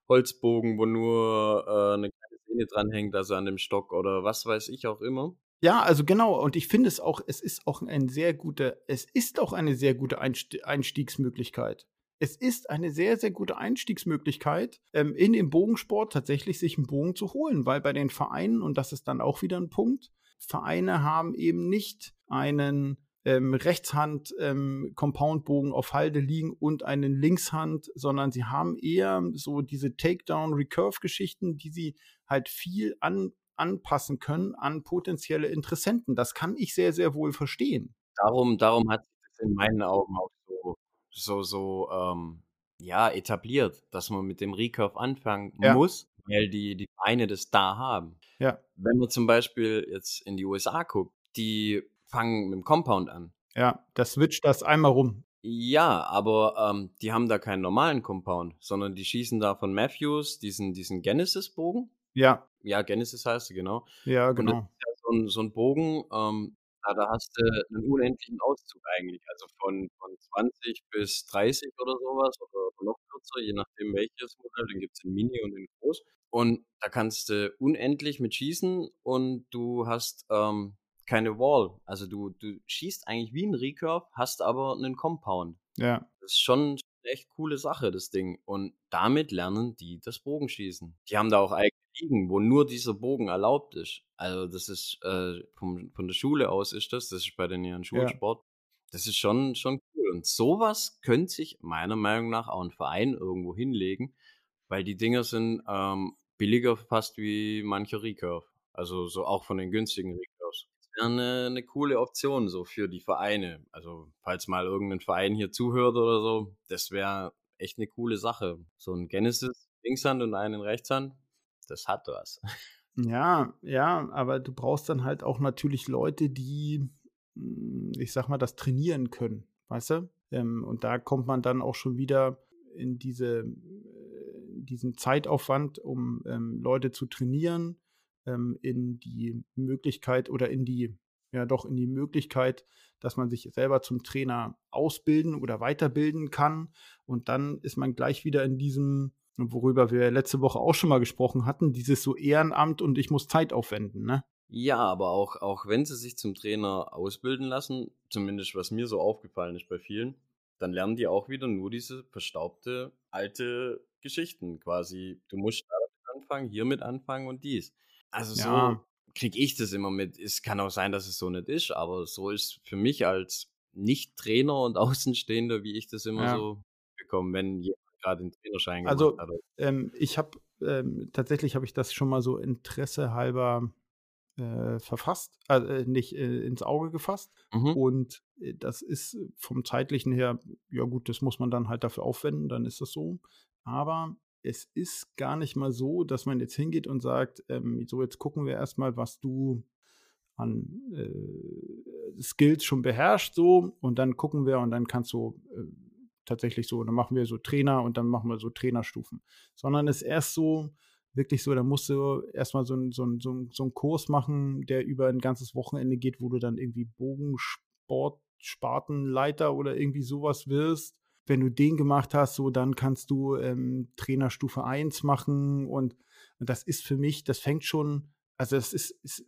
Holzbogen, wo nur äh, eine kleine Sehne dranhängt, also an dem Stock oder was weiß ich auch immer. Ja, also genau, und ich finde es auch, es ist auch ein sehr guter, es ist auch eine sehr gute Einstiegsmöglichkeit. Es ist eine sehr, sehr gute Einstiegsmöglichkeit, ähm, in den Bogensport tatsächlich sich einen Bogen zu holen, weil bei den Vereinen, und das ist dann auch wieder ein Punkt, Vereine haben eben nicht einen ähm, Rechtshand ähm, Compoundbogen auf Halde liegen und einen Linkshand, sondern sie haben eher so diese Takedown-Recurve-Geschichten, die sie halt viel an, anpassen können an potenzielle Interessenten. Das kann ich sehr, sehr wohl verstehen. Darum, darum hat sich das in meinen Augen auch so, so, so ähm, ja, etabliert, dass man mit dem Recurve anfangen ja. muss, weil die, die Vereine das da haben. Ja. Wenn man zum Beispiel jetzt in die USA guckt, die fangen mit dem Compound an. Ja, das switcht das einmal rum. Ja, aber ähm, die haben da keinen normalen Compound, sondern die schießen da von Matthews diesen, diesen Genesis-Bogen. Ja. Ja, Genesis heißt sie, genau. Ja, genau. Und das ist ja so ein, so ein Bogen, ähm, da hast du einen unendlichen Auszug eigentlich, also von, von 20 bis 30 oder sowas oder noch kürzer, je nachdem welches Modell, den gibt es in Mini und in Groß. Und da kannst du unendlich mit schießen und du hast ähm, keine Wall. Also du, du schießt eigentlich wie ein Recurve, hast aber einen Compound. Ja. Das ist schon eine echt coole Sache, das Ding. Und damit lernen die das Bogenschießen. Die haben da auch eigene Ligen, wo nur dieser Bogen erlaubt ist. Also das ist äh, vom, von der Schule aus ist das, das ist bei den ihren Schulsport. Ja. Das ist schon, schon cool. Und sowas könnte sich meiner Meinung nach auch ein Verein irgendwo hinlegen, weil die Dinger sind ähm, billiger fast wie mancher Recurve. Also so auch von den günstigen Recurve wäre eine, eine coole Option so für die Vereine. Also falls mal irgendein Verein hier zuhört oder so, das wäre echt eine coole Sache. So ein Genesis Linkshand und einen Rechtshand, das hat was. Ja, ja, aber du brauchst dann halt auch natürlich Leute, die, hm, ich sag mal, das trainieren können, weißt du? Ähm, und da kommt man dann auch schon wieder in diese, diesen Zeitaufwand, um ähm, Leute zu trainieren ähm, in die Möglichkeit oder in die, ja doch in die Möglichkeit, dass man sich selber zum Trainer ausbilden oder weiterbilden kann. Und dann ist man gleich wieder in diesem, worüber wir letzte Woche auch schon mal gesprochen hatten, dieses so Ehrenamt und ich muss Zeit aufwenden, ne? Ja, aber auch, auch wenn sie sich zum Trainer ausbilden lassen, zumindest was mir so aufgefallen ist bei vielen, dann lernen die auch wieder nur diese verstaubte alte Geschichten quasi. Du musst damit anfangen, hiermit anfangen und dies. Also so ja. kriege ich das immer mit. Es kann auch sein, dass es so nicht ist, aber so ist für mich als Nicht-Trainer und (laughs) Außenstehender, wie ich das immer ja. so bekomme, wenn jemand gerade den Trainerschein gemacht also, hat. Ähm, ich habe ähm, tatsächlich habe ich das schon mal so Interesse halber äh, verfasst, äh, nicht äh, ins Auge gefasst. Mhm. Und äh, das ist vom zeitlichen her, ja gut, das muss man dann halt dafür aufwenden, dann ist das so. Aber es ist gar nicht mal so, dass man jetzt hingeht und sagt, ähm, so jetzt gucken wir erstmal, was du an äh, Skills schon beherrscht so und dann gucken wir und dann kannst du äh, tatsächlich so, dann machen wir so Trainer und dann machen wir so Trainerstufen. Sondern es ist erst so, wirklich so, da musst du erstmal so, so, so, so einen Kurs machen, der über ein ganzes Wochenende geht, wo du dann irgendwie Bogensport, Spartenleiter oder irgendwie sowas wirst. Wenn du den gemacht hast, so dann kannst du ähm, Trainerstufe 1 machen und, und das ist für mich, das fängt schon, also das ist, ist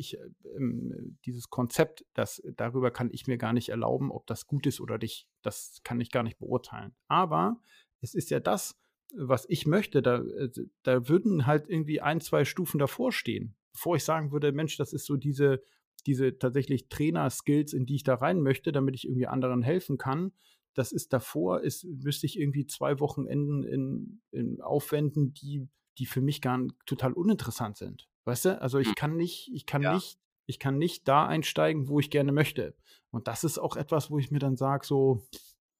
ich, ähm, dieses Konzept, das, darüber kann ich mir gar nicht erlauben, ob das gut ist oder nicht. Das kann ich gar nicht beurteilen. Aber es ist ja das, was ich möchte. Da, äh, da würden halt irgendwie ein, zwei Stufen davor stehen, bevor ich sagen würde, Mensch, das ist so diese, diese tatsächlich Trainer-Skills, in die ich da rein möchte, damit ich irgendwie anderen helfen kann. Das ist davor, ist, müsste ich irgendwie zwei Wochenenden in, in aufwenden, die, die für mich gar total uninteressant sind. Weißt du? Also ich hm. kann nicht, ich kann ja. nicht, ich kann nicht da einsteigen, wo ich gerne möchte. Und das ist auch etwas, wo ich mir dann sage, so.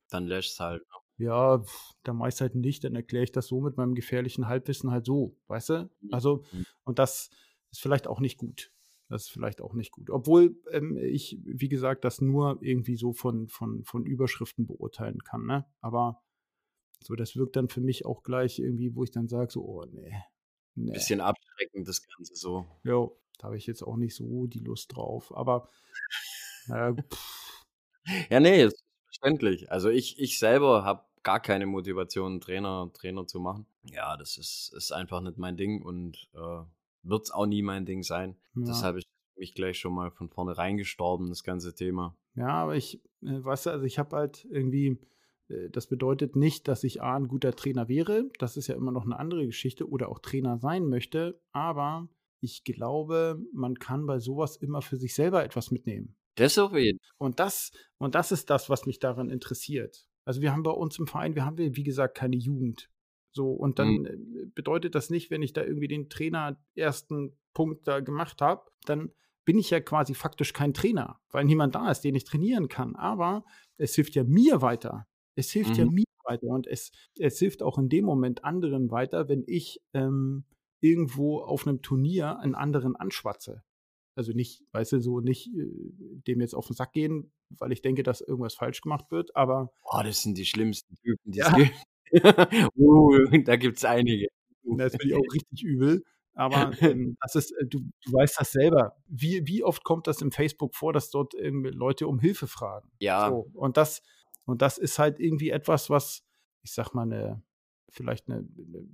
Dann löscht es halt. Ne? Ja, da meist halt nicht, dann erkläre ich das so mit meinem gefährlichen Halbwissen halt so, weißt du? Mhm. Also, mhm. und das ist vielleicht auch nicht gut. Das ist vielleicht auch nicht gut. Obwohl ähm, ich, wie gesagt, das nur irgendwie so von, von, von Überschriften beurteilen kann. Ne? Aber so, das wirkt dann für mich auch gleich irgendwie, wo ich dann sage, so, oh nee, Nee. Bisschen abschreckend, das Ganze so. Jo, da habe ich jetzt auch nicht so die Lust drauf. Aber naja, ja, nee, ist verständlich. Also ich, ich selber habe gar keine Motivation, Trainer, Trainer zu machen. Ja, das ist, ist einfach nicht mein Ding und äh, wird es auch nie mein Ding sein. Ja. Deshalb ist mich gleich schon mal von vornherein gestorben, das ganze Thema. Ja, aber ich, äh, weißt du, also ich habe halt irgendwie äh, das bedeutet nicht, dass ich A, ein guter Trainer wäre. Das ist ja immer noch eine andere Geschichte oder auch Trainer sein möchte. Aber ich glaube, man kann bei sowas immer für sich selber etwas mitnehmen. Das auf jeden. Und das, und das ist das, was mich daran interessiert. Also wir haben bei uns im Verein, wir haben, wie gesagt, keine Jugend. So, und dann mhm. bedeutet das nicht, wenn ich da irgendwie den Trainer ersten Punkt da gemacht habe, dann bin ich ja quasi faktisch kein Trainer, weil niemand da ist, den ich trainieren kann. Aber es hilft ja mir weiter. Es hilft mhm. ja mir weiter und es, es hilft auch in dem Moment anderen weiter, wenn ich ähm, irgendwo auf einem Turnier einen anderen anschwatze. Also nicht, weißt du, so nicht äh, dem jetzt auf den Sack gehen, weil ich denke, dass irgendwas falsch gemacht wird, aber. Oh, das sind die schlimmsten Typen, die es gibt. (laughs) uh, da gibt es einige. (laughs) Das finde ich auch richtig übel. Aber ähm, (laughs) das ist, äh, du, du weißt das selber. Wie, wie oft kommt das im Facebook vor, dass dort Leute um Hilfe fragen? Ja. So, und das, und das ist halt irgendwie etwas, was, ich sag mal, eine, vielleicht eine, eine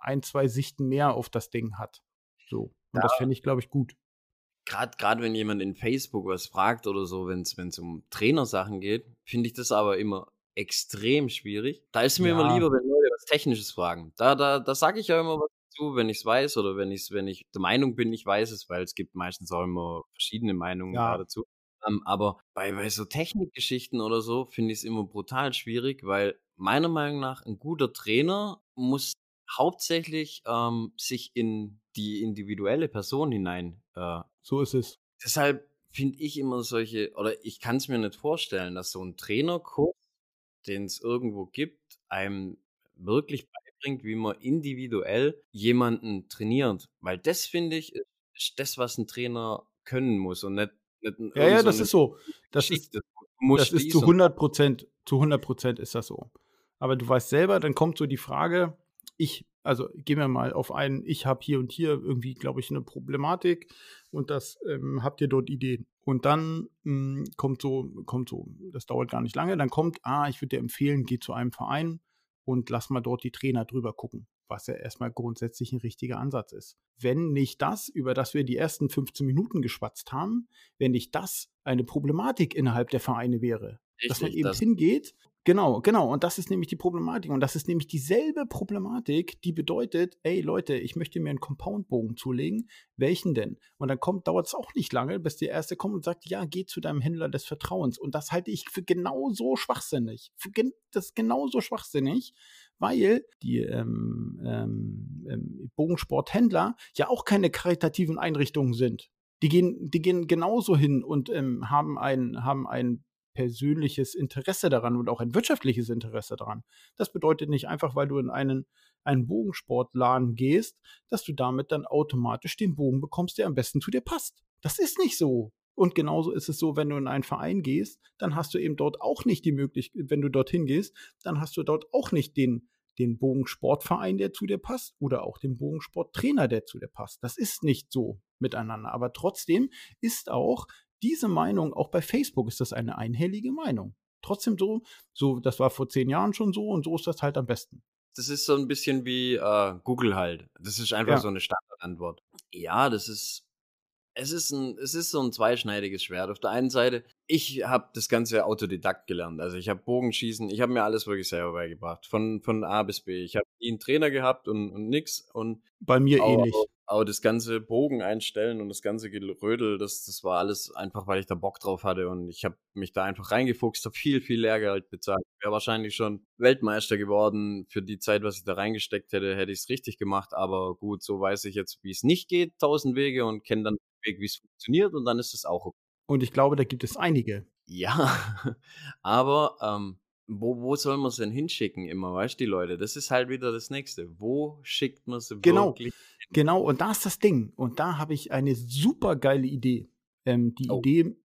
ein, zwei Sichten mehr auf das Ding hat. So. Und ja. das fände ich, glaube ich, gut. Gerade wenn jemand in Facebook was fragt oder so, wenn es um Trainersachen geht, finde ich das aber immer extrem schwierig. Da ist mir ja. immer lieber, wenn Leute was Technisches fragen. Da, da, da sage ich ja immer was dazu, wenn ich es weiß oder wenn, ich's, wenn ich der Meinung bin, ich weiß es, weil es gibt meistens auch immer verschiedene Meinungen ja. dazu. Ähm, aber bei, bei so Technikgeschichten oder so finde ich es immer brutal schwierig, weil meiner Meinung nach ein guter Trainer muss hauptsächlich ähm, sich in die individuelle Person hinein. Äh, so ist es. Deshalb finde ich immer solche, oder ich kann es mir nicht vorstellen, dass so ein Trainerkurs, den es irgendwo gibt, einem wirklich beibringt, wie man individuell jemanden trainiert. Weil das, finde ich, ist das, was ein Trainer können muss und nicht ja, ja, das ist so. Das ist, das ist zu 100 Prozent, zu 100 Prozent ist das so. Aber du weißt selber, dann kommt so die Frage, ich, also gehen wir mal auf einen, ich habe hier und hier irgendwie, glaube ich, eine Problematik und das ähm, habt ihr dort Ideen. Und dann mh, hm, kommt so, kommt so, das dauert gar nicht lange, dann kommt, ah, ich würde dir empfehlen, geh zu einem Verein und lass mal dort die Trainer drüber gucken was ja erstmal grundsätzlich ein richtiger Ansatz ist. Wenn nicht das, über das wir die ersten 15 Minuten geschwatzt haben, wenn nicht das eine Problematik innerhalb der Vereine wäre, Richtig, dass man eben das hingeht Genau, genau. Und das ist nämlich die Problematik. Und das ist nämlich dieselbe Problematik, die bedeutet, ey Leute, ich möchte mir einen Compoundbogen zulegen. Welchen denn? Und dann kommt, dauert es auch nicht lange, bis der Erste kommt und sagt, ja, geh zu deinem Händler des Vertrauens. Und das halte ich für genauso schwachsinnig. Für gen das ist genauso schwachsinnig, weil die ähm, ähm, ähm, Bogensporthändler ja auch keine karitativen Einrichtungen sind. Die gehen, die gehen genauso hin und ähm, haben ein, haben ein persönliches Interesse daran und auch ein wirtschaftliches Interesse daran. Das bedeutet nicht einfach, weil du in einen, einen Bogensportladen gehst, dass du damit dann automatisch den Bogen bekommst, der am besten zu dir passt. Das ist nicht so. Und genauso ist es so, wenn du in einen Verein gehst, dann hast du eben dort auch nicht die Möglichkeit, wenn du dorthin gehst, dann hast du dort auch nicht den, den Bogensportverein, der zu dir passt, oder auch den Bogensporttrainer, der zu dir passt. Das ist nicht so miteinander. Aber trotzdem ist auch diese Meinung, auch bei Facebook ist das eine einhellige Meinung. Trotzdem so, so, das war vor zehn Jahren schon so und so ist das halt am besten. Das ist so ein bisschen wie äh, Google halt. Das ist einfach ja. so eine Standardantwort. Ja, das ist es ist, ein, es ist so ein zweischneidiges Schwert. Auf der einen Seite, ich habe das Ganze Autodidakt gelernt. Also ich habe Bogenschießen, ich habe mir alles wirklich selber beigebracht. Von, von A bis B. Ich habe einen Trainer gehabt und, und nix. Und Bei mir auch, ähnlich. Aber das ganze Bogen einstellen und das ganze Gerödel, das, das war alles einfach, weil ich da Bock drauf hatte. Und ich habe mich da einfach reingefuchst, habe viel, viel Lehrgeld bezahlt. Wäre wahrscheinlich schon Weltmeister geworden. Für die Zeit, was ich da reingesteckt hätte, hätte ich es richtig gemacht. Aber gut, so weiß ich jetzt, wie es nicht geht, tausend Wege und kenne dann Weg, wie es funktioniert und dann ist es auch okay. Und ich glaube, da gibt es einige. Ja, (laughs) aber ähm, wo, wo soll man es denn hinschicken immer, weißt du, die Leute? Das ist halt wieder das Nächste. Wo schickt man sie genau, wirklich? Genau, und da ist das Ding. Und da habe ich eine super geile Idee. Ähm, die oh. Idee,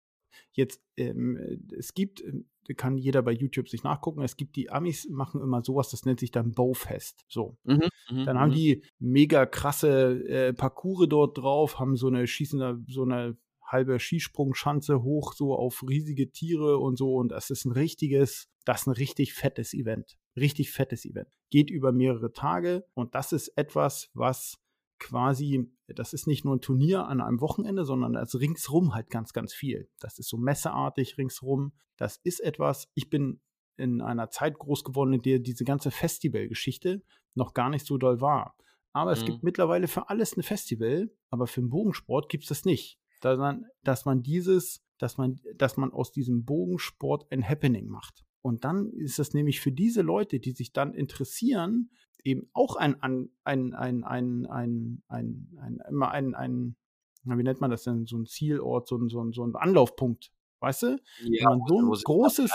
jetzt, ähm, es gibt, ähm, kann jeder bei YouTube sich nachgucken. Es gibt die Amis machen immer sowas, das nennt sich dann Bowfest. So. Mhm, mh, dann haben mh. die mega krasse äh, Parcours dort drauf, haben so eine schießende, so eine halbe Skisprungschanze hoch, so auf riesige Tiere und so. Und das ist ein richtiges, das ist ein richtig fettes Event. Richtig fettes Event. Geht über mehrere Tage und das ist etwas, was quasi, das ist nicht nur ein Turnier an einem Wochenende, sondern da ist ringsrum halt ganz, ganz viel. Das ist so messeartig ringsrum. Das ist etwas, ich bin in einer Zeit groß geworden, in der diese ganze Festivalgeschichte noch gar nicht so doll war. Aber es mhm. gibt mittlerweile für alles ein Festival, aber für den Bogensport gibt es das nicht. Dass man, dass man dieses, dass man, dass man aus diesem Bogensport ein Happening macht. Und dann ist es nämlich für diese Leute, die sich dann interessieren, eben auch ein, ein, ein, ein, ein, ein, ein, immer ein, ein, wie nennt man das denn, so ein Zielort, so ein, so ein, so ein Anlaufpunkt, weißt du? Ja, Wenn man so ein großes.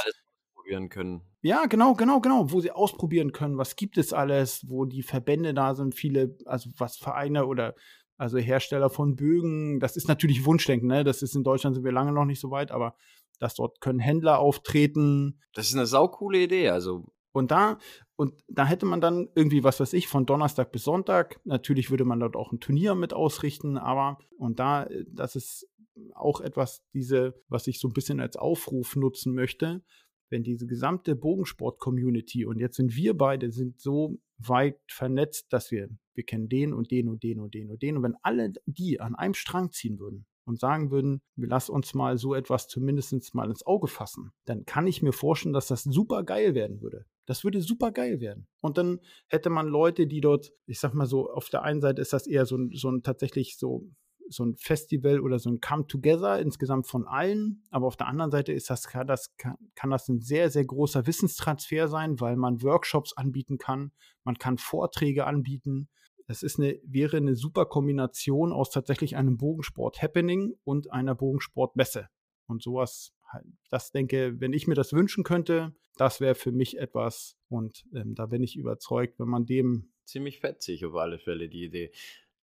Können. Ja, genau, genau, genau, wo sie ausprobieren können, was gibt es alles, wo die Verbände da sind, viele, also was Vereine oder also Hersteller von Bögen, das ist natürlich Wunschdenken, ne? Das ist in Deutschland sind wir lange noch nicht so weit, aber dass dort können Händler auftreten. Das ist eine saukoole Idee. Also und da, und da hätte man dann irgendwie, was weiß ich, von Donnerstag bis Sonntag, natürlich würde man dort auch ein Turnier mit ausrichten, aber, und da, das ist auch etwas, diese, was ich so ein bisschen als Aufruf nutzen möchte, wenn diese gesamte Bogensport-Community, und jetzt sind wir beide, sind so weit vernetzt, dass wir, wir kennen den und den und den und den und den, und wenn alle die an einem Strang ziehen würden, und sagen würden, lassen uns mal so etwas zumindest mal ins Auge fassen, dann kann ich mir vorstellen, dass das super geil werden würde. Das würde super geil werden. Und dann hätte man Leute, die dort, ich sag mal so, auf der einen Seite ist das eher so ein, so ein tatsächlich so so ein Festival oder so ein Come Together insgesamt von allen. Aber auf der anderen Seite ist das, kann, das, kann das ein sehr, sehr großer Wissenstransfer sein, weil man Workshops anbieten kann, man kann Vorträge anbieten, es ist eine, wäre eine super Kombination aus tatsächlich einem Bogensport-Happening und einer Bogensport-Messe. Und sowas, halt, das denke, wenn ich mir das wünschen könnte, das wäre für mich etwas. Und ähm, da bin ich überzeugt, wenn man dem. Ziemlich fetzig auf alle Fälle, die Idee.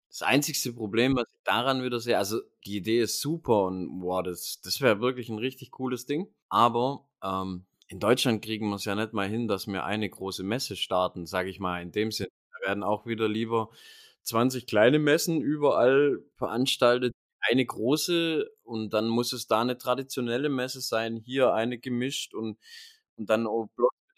Das einzigste Problem, was ich daran wieder sehe, also die Idee ist super und wow, das, das wäre wirklich ein richtig cooles Ding. Aber ähm, in Deutschland kriegen wir es ja nicht mal hin, dass wir eine große Messe starten, sage ich mal, in dem Sinne werden auch wieder lieber 20 kleine Messen überall veranstaltet. Eine große und dann muss es da eine traditionelle Messe sein, hier eine gemischt und, und dann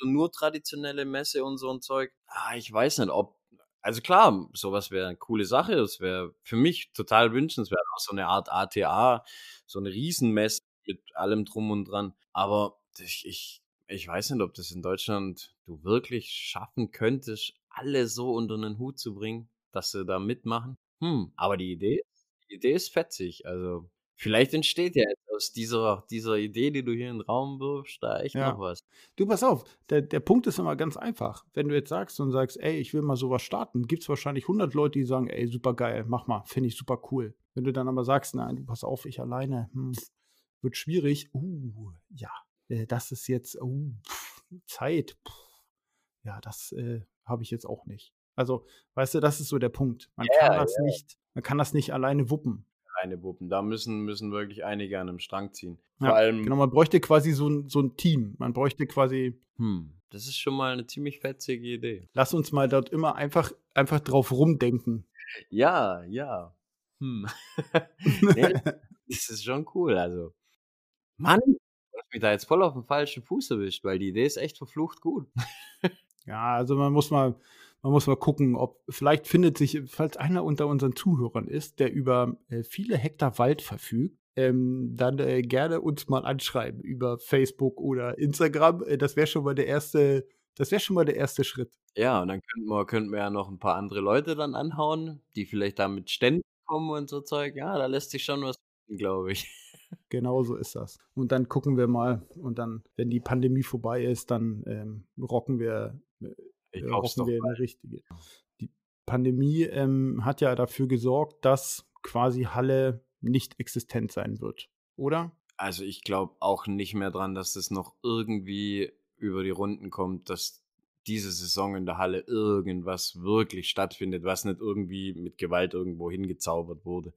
nur traditionelle Messe und so ein Zeug. Ah, ich weiß nicht, ob, also klar, sowas wäre eine coole Sache. Das wäre für mich total wünschenswert. Auch so eine Art ATA, so eine Riesenmesse mit allem drum und dran. Aber ich, ich, ich weiß nicht, ob das in Deutschland du wirklich schaffen könntest, alle so unter einen Hut zu bringen, dass sie da mitmachen. Hm, aber die Idee, die Idee ist fetzig. Also vielleicht entsteht ja aus dieser, dieser Idee, die du hier in den Raum wirfst, da echt ja. noch was. Du pass auf, der, der Punkt ist immer ganz einfach. Wenn du jetzt sagst und sagst, ey, ich will mal sowas starten, gibt es wahrscheinlich 100 Leute, die sagen, ey, super geil, mach mal, finde ich super cool. Wenn du dann aber sagst, nein, du pass auf, ich alleine, hm, wird schwierig. Uh, ja, äh, das ist jetzt, uh, Zeit. Ja, das äh, habe ich jetzt auch nicht. Also, weißt du, das ist so der Punkt. Man ja, kann das ja. nicht, man kann das nicht alleine wuppen. alleine wuppen. Da müssen, müssen wirklich einige an einem Strang ziehen. Vor ja, allem. Genau, man bräuchte quasi so ein, so ein Team. Man bräuchte quasi. Hm, das ist schon mal eine ziemlich fetzige Idee. Lass uns mal dort immer einfach, einfach drauf rumdenken. Ja, ja. Hm. (laughs) nee, (laughs) das ist schon cool. Also, Mann, du hast mich da jetzt voll auf den falschen Fuß erwischt, weil die Idee ist echt verflucht gut. (laughs) ja, also man muss mal, man muss mal gucken, ob vielleicht findet sich, falls einer unter unseren Zuhörern ist, der über äh, viele Hektar Wald verfügt, ähm, dann äh, gerne uns mal anschreiben über Facebook oder Instagram. Äh, das wäre schon mal der erste, das wäre schon mal der erste Schritt. Ja, und dann könnten wir, könnten wir ja noch ein paar andere Leute dann anhauen, die vielleicht da mit Ständen kommen und so Zeug. Ja, da lässt sich schon was glaube ich. (laughs) Genau so ist das. Und dann gucken wir mal. Und dann, wenn die Pandemie vorbei ist, dann ähm, rocken wir, äh, rocken wir eine richtige. Die Pandemie ähm, hat ja dafür gesorgt, dass quasi Halle nicht existent sein wird, oder? Also ich glaube auch nicht mehr dran, dass es noch irgendwie über die Runden kommt, dass diese Saison in der Halle irgendwas wirklich stattfindet, was nicht irgendwie mit Gewalt irgendwo hingezaubert wurde.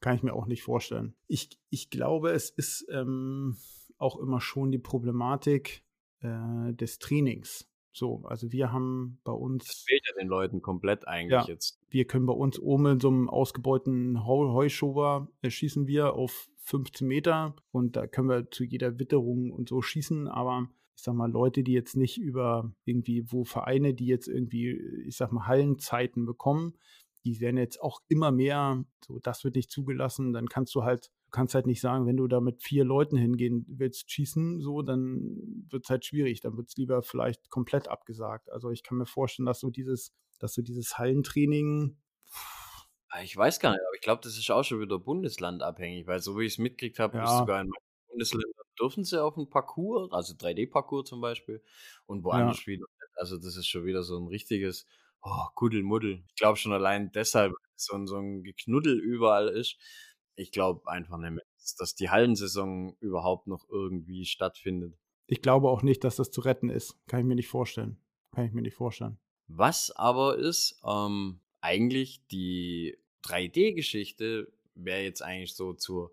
Kann ich mir auch nicht vorstellen. Ich, ich glaube, es ist ähm, auch immer schon die Problematik äh, des Trainings. So, also wir haben bei uns. Das fehlt ja den Leuten komplett eigentlich ja, jetzt. Wir können bei uns oben in so einem ausgebeuten Heuschober äh, schießen wir auf 15 Meter und da können wir zu jeder Witterung und so schießen, aber ich sag mal, Leute, die jetzt nicht über irgendwie, wo Vereine, die jetzt irgendwie, ich sag mal, Hallenzeiten bekommen, die werden jetzt auch immer mehr, so das wird nicht zugelassen, dann kannst du halt, du kannst halt nicht sagen, wenn du da mit vier Leuten hingehen willst, schießen, so, dann wird es halt schwierig, dann wird es lieber vielleicht komplett abgesagt. Also ich kann mir vorstellen, dass so dieses, dass so dieses Hallentraining ah, ich weiß gar nicht, aber ich glaube, das ist auch schon wieder bundeslandabhängig, weil so wie ich es mitgekriegt habe, ja. ist sogar in Bundesländern dürfen sie auf einen Parcours, also 3D-Parcours zum Beispiel, und woanders ja. wieder. Also das ist schon wieder so ein richtiges, oh, Kuddelmuddel. Ich glaube schon allein deshalb, so so ein Geknuddel überall ist. Ich glaube einfach nicht mehr, dass die Hallensaison überhaupt noch irgendwie stattfindet. Ich glaube auch nicht, dass das zu retten ist. Kann ich mir nicht vorstellen. Kann ich mir nicht vorstellen. Was aber ist, ähm, eigentlich die 3D-Geschichte wäre jetzt eigentlich so zur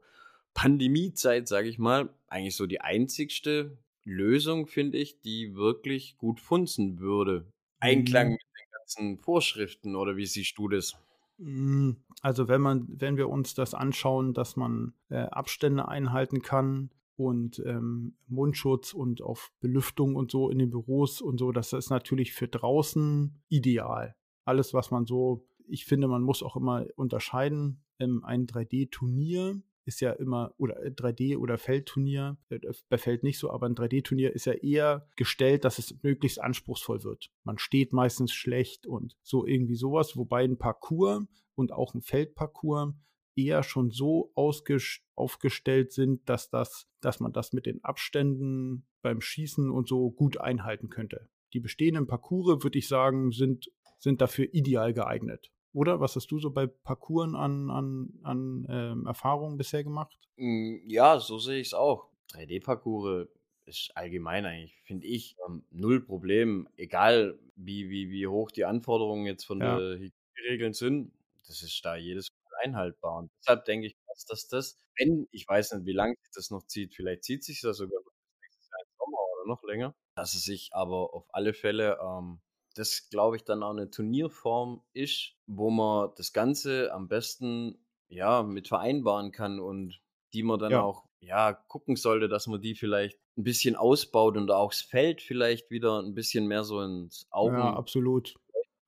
Pandemiezeit, sage ich mal, eigentlich so die einzigste Lösung, finde ich, die wirklich gut funzen würde. Einklang mhm. mit ganzen Vorschriften oder wie siehst du das? Hm, also wenn man, wenn wir uns das anschauen, dass man äh, Abstände einhalten kann und ähm, Mundschutz und auf Belüftung und so in den Büros und so, das ist natürlich für draußen ideal. Alles, was man so, ich finde, man muss auch immer unterscheiden. Ähm, ein 3D-Turnier ist ja immer, oder 3D- äh, oder Feldturnier, äh, bei Feld nicht so, aber ein 3D-Turnier ist ja eher gestellt, dass es möglichst anspruchsvoll wird. Man steht meistens schlecht und so irgendwie sowas, wobei ein Parcours und auch ein Feldparcours eher schon so aufgestellt sind, dass das, dass man das mit den Abständen beim Schießen und so gut einhalten könnte. Die bestehenden Parcours, würde ich sagen, sind, sind dafür ideal geeignet. Oder was hast du so bei Parcours an, an, an ähm, Erfahrungen bisher gemacht? Hm, ja, so sehe ich es auch. 3D-Parcours ist allgemein eigentlich, finde ich, ähm, null Problem. Egal, wie, wie, wie hoch die Anforderungen jetzt von ja. der Hygieneregeln sind, das ist da jedes Mal einhaltbar. Und deshalb denke ich, dass das, wenn, ich weiß nicht, wie lange sich das noch zieht, vielleicht zieht sich das sogar noch bis nächstes Jahr im Sommer oder noch länger, dass es sich aber auf alle Fälle ähm, das, glaube ich, dann auch eine Turnierform ist, wo man das Ganze am besten ja mit vereinbaren kann und die man dann ja. auch ja gucken sollte, dass man die vielleicht ein bisschen ausbaut und auch das Feld vielleicht wieder ein bisschen mehr so ins Auge. Ja, absolut.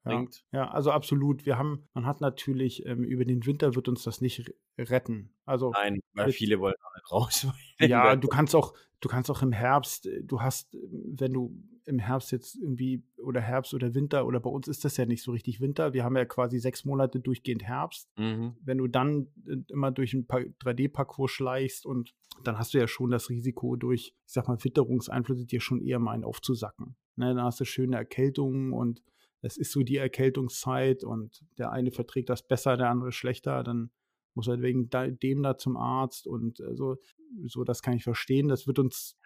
Ja, ja, also absolut. Wir haben, man hat natürlich ähm, über den Winter wird uns das nicht retten. Also Nein, weil viele wollen auch nicht raus. (laughs) Ja, du kannst auch, du kannst auch im Herbst, äh, du hast, wenn du im Herbst jetzt irgendwie oder Herbst oder Winter oder bei uns ist das ja nicht so richtig Winter. Wir haben ja quasi sechs Monate durchgehend Herbst. Mhm. Wenn du dann äh, immer durch ein 3D-Parcours schleichst und dann hast du ja schon das Risiko durch, ich sag mal, Witterungseinflüsse dir schon eher mal einen aufzusacken. Ne, dann hast du schöne Erkältungen und es ist so die Erkältungszeit und der eine verträgt das besser, der andere schlechter, dann muss halt wegen dem da zum Arzt und äh, so, so, das kann ich verstehen. Das wird uns,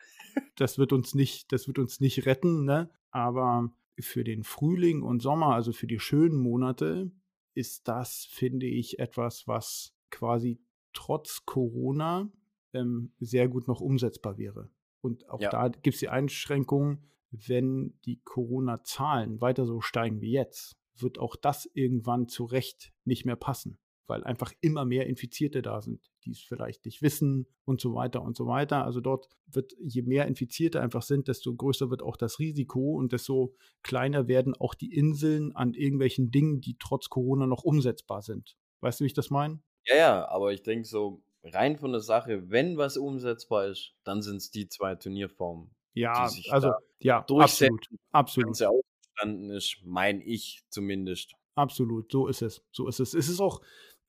das wird uns nicht, das wird uns nicht retten, ne? Aber für den Frühling und Sommer, also für die schönen Monate, ist das, finde ich, etwas, was quasi trotz Corona ähm, sehr gut noch umsetzbar wäre. Und auch Ja. da gibt es die Einschränkung, wenn die Corona-Zahlen weiter so steigen wie jetzt, wird auch das irgendwann zu Recht nicht mehr passen, weil einfach immer mehr Infizierte da sind, die es vielleicht nicht wissen und so weiter und so weiter. Also dort wird, je mehr Infizierte einfach sind, desto größer wird auch das Risiko und desto kleiner werden auch die Inseln an irgendwelchen Dingen, die trotz Corona noch umsetzbar sind. Weißt du, wie ich das meine? Ja, ja, aber ich denke so, rein von der Sache, wenn was umsetzbar ist, dann sind es die zwei Turnierformen, die Ja, sich also da ja, durchsetzen. absolut, absolut. Ganze ausgestanden ist, meine ich zumindest. Absolut, so ist es. So ist es. Es ist auch,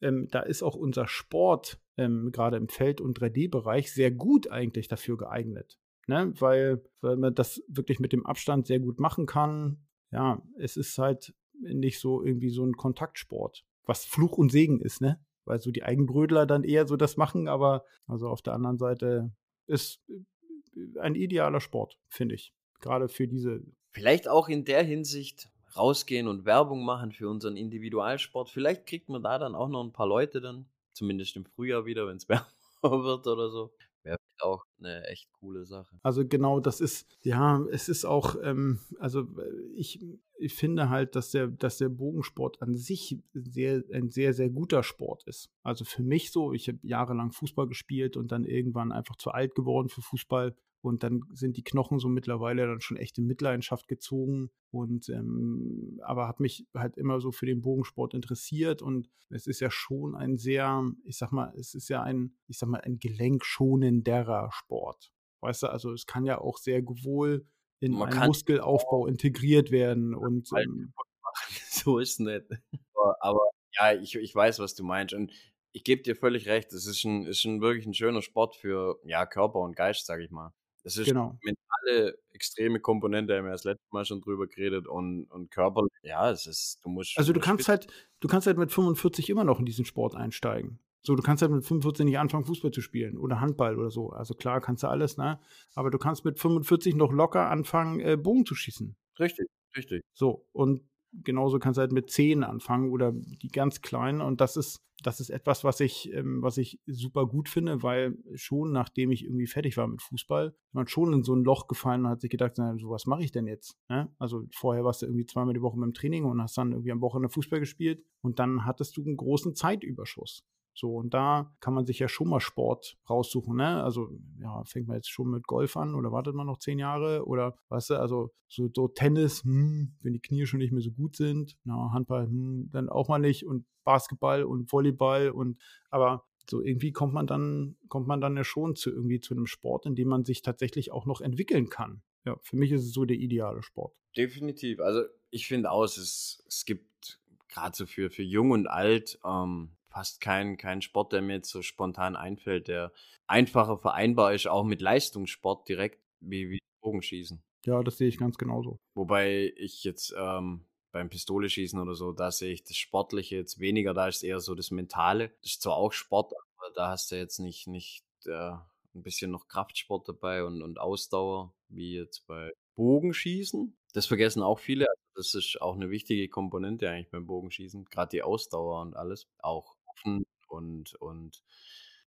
ähm, da ist auch unser Sport, ähm, gerade im Feld- und 3D-Bereich, sehr gut eigentlich dafür geeignet. Ne? Weil, weil man das wirklich mit dem Abstand sehr gut machen kann. Ja, es ist halt nicht so irgendwie so ein Kontaktsport, was Fluch und Segen ist, ne? Weil so die Eigenbrödler dann eher so das machen, aber also auf der anderen Seite ist äh, ein idealer Sport, finde ich. Gerade für diese Vielleicht auch in der Hinsicht rausgehen und Werbung machen für unseren Individualsport. Vielleicht kriegt man da dann auch noch ein paar Leute dann, zumindest im Frühjahr wieder, wenn es (laughs) wärmer wird oder so. Wäre auch eine echt coole Sache. Also genau, das ist, ja, es ist auch, ähm, also äh, ich, ich finde halt, dass der, dass der Bogensport an sich sehr, ein sehr, sehr guter Sport ist. Also für mich so, ich habe jahrelang Fußball gespielt und dann irgendwann einfach zu alt geworden für Fußball. Und dann sind die Knochen so mittlerweile dann schon echt in Mitleidenschaft gezogen. Und ähm, aber habe mich halt immer so für den Bogensport interessiert. Und es ist ja schon ein sehr, ich sag mal, es ist ja ein, ich sag mal, ein gelenkschonenderer Sport. Weißt du, also es kann ja auch sehr wohl in Man einen Muskelaufbau integriert werden. Und ähm, (laughs) so ist nicht. Aber, aber ja, ich, ich weiß, was du meinst. Und ich gebe dir völlig recht. Es ist ein, ist ein wirklich ein schöner Sport für ja, Körper und Geist, sage ich mal. Es ist genau. mentale, extreme Komponente, haben wir das letzte Mal schon drüber geredet. Und, und Körper, ja, es ist, du musst. Also du kannst halt, du kannst halt mit 45 immer noch in diesen Sport einsteigen. So, du kannst halt mit 45 nicht anfangen, Fußball zu spielen oder Handball oder so. Also klar, kannst du alles, ne? Aber du kannst mit 45 noch locker anfangen, äh, Bogen zu schießen. Richtig, richtig. So, und genauso kannst du halt mit 10 anfangen oder die ganz kleinen. Und das ist, das ist etwas, was ich, ähm, was ich super gut finde, weil schon nachdem ich irgendwie fertig war mit Fußball, man schon in so ein Loch gefallen und hat sich gedacht, so was mache ich denn jetzt? Ne? Also vorher warst du irgendwie zweimal die Woche beim Training und hast dann irgendwie am Wochenende Fußball gespielt und dann hattest du einen großen Zeitüberschuss. So, und da kann man sich ja schon mal Sport raussuchen, ne? Also, ja, fängt man jetzt schon mit Golf an oder wartet man noch zehn Jahre? Oder, weißt du, also so, so Tennis, hm, wenn die Knie schon nicht mehr so gut sind, na, Handball, hm, dann auch mal nicht und Basketball und Volleyball und, aber so irgendwie kommt man dann, kommt man dann ja schon zu irgendwie zu einem Sport, in dem man sich tatsächlich auch noch entwickeln kann. Ja, für mich ist es so der ideale Sport. Definitiv. Also ich finde auch, es, es gibt gerade so für, für Jung und Alt ähm, fast keinen kein Sport, der mir jetzt so spontan einfällt, der einfacher vereinbar ist, auch mit Leistungssport direkt, wie, wie Bogenschießen. Ja, das sehe ich ganz genauso. Wobei ich jetzt ähm, beim Pistole schießen oder so, da sehe ich das Sportliche jetzt weniger, da ist eher so das Mentale. Das ist zwar auch Sport, aber da hast du jetzt nicht, nicht äh, ein bisschen noch Kraftsport dabei und, und Ausdauer, wie jetzt bei Bogenschießen. Das vergessen auch viele. Also das ist auch eine wichtige Komponente eigentlich beim Bogenschießen. Gerade die Ausdauer und alles. Auch offen und, und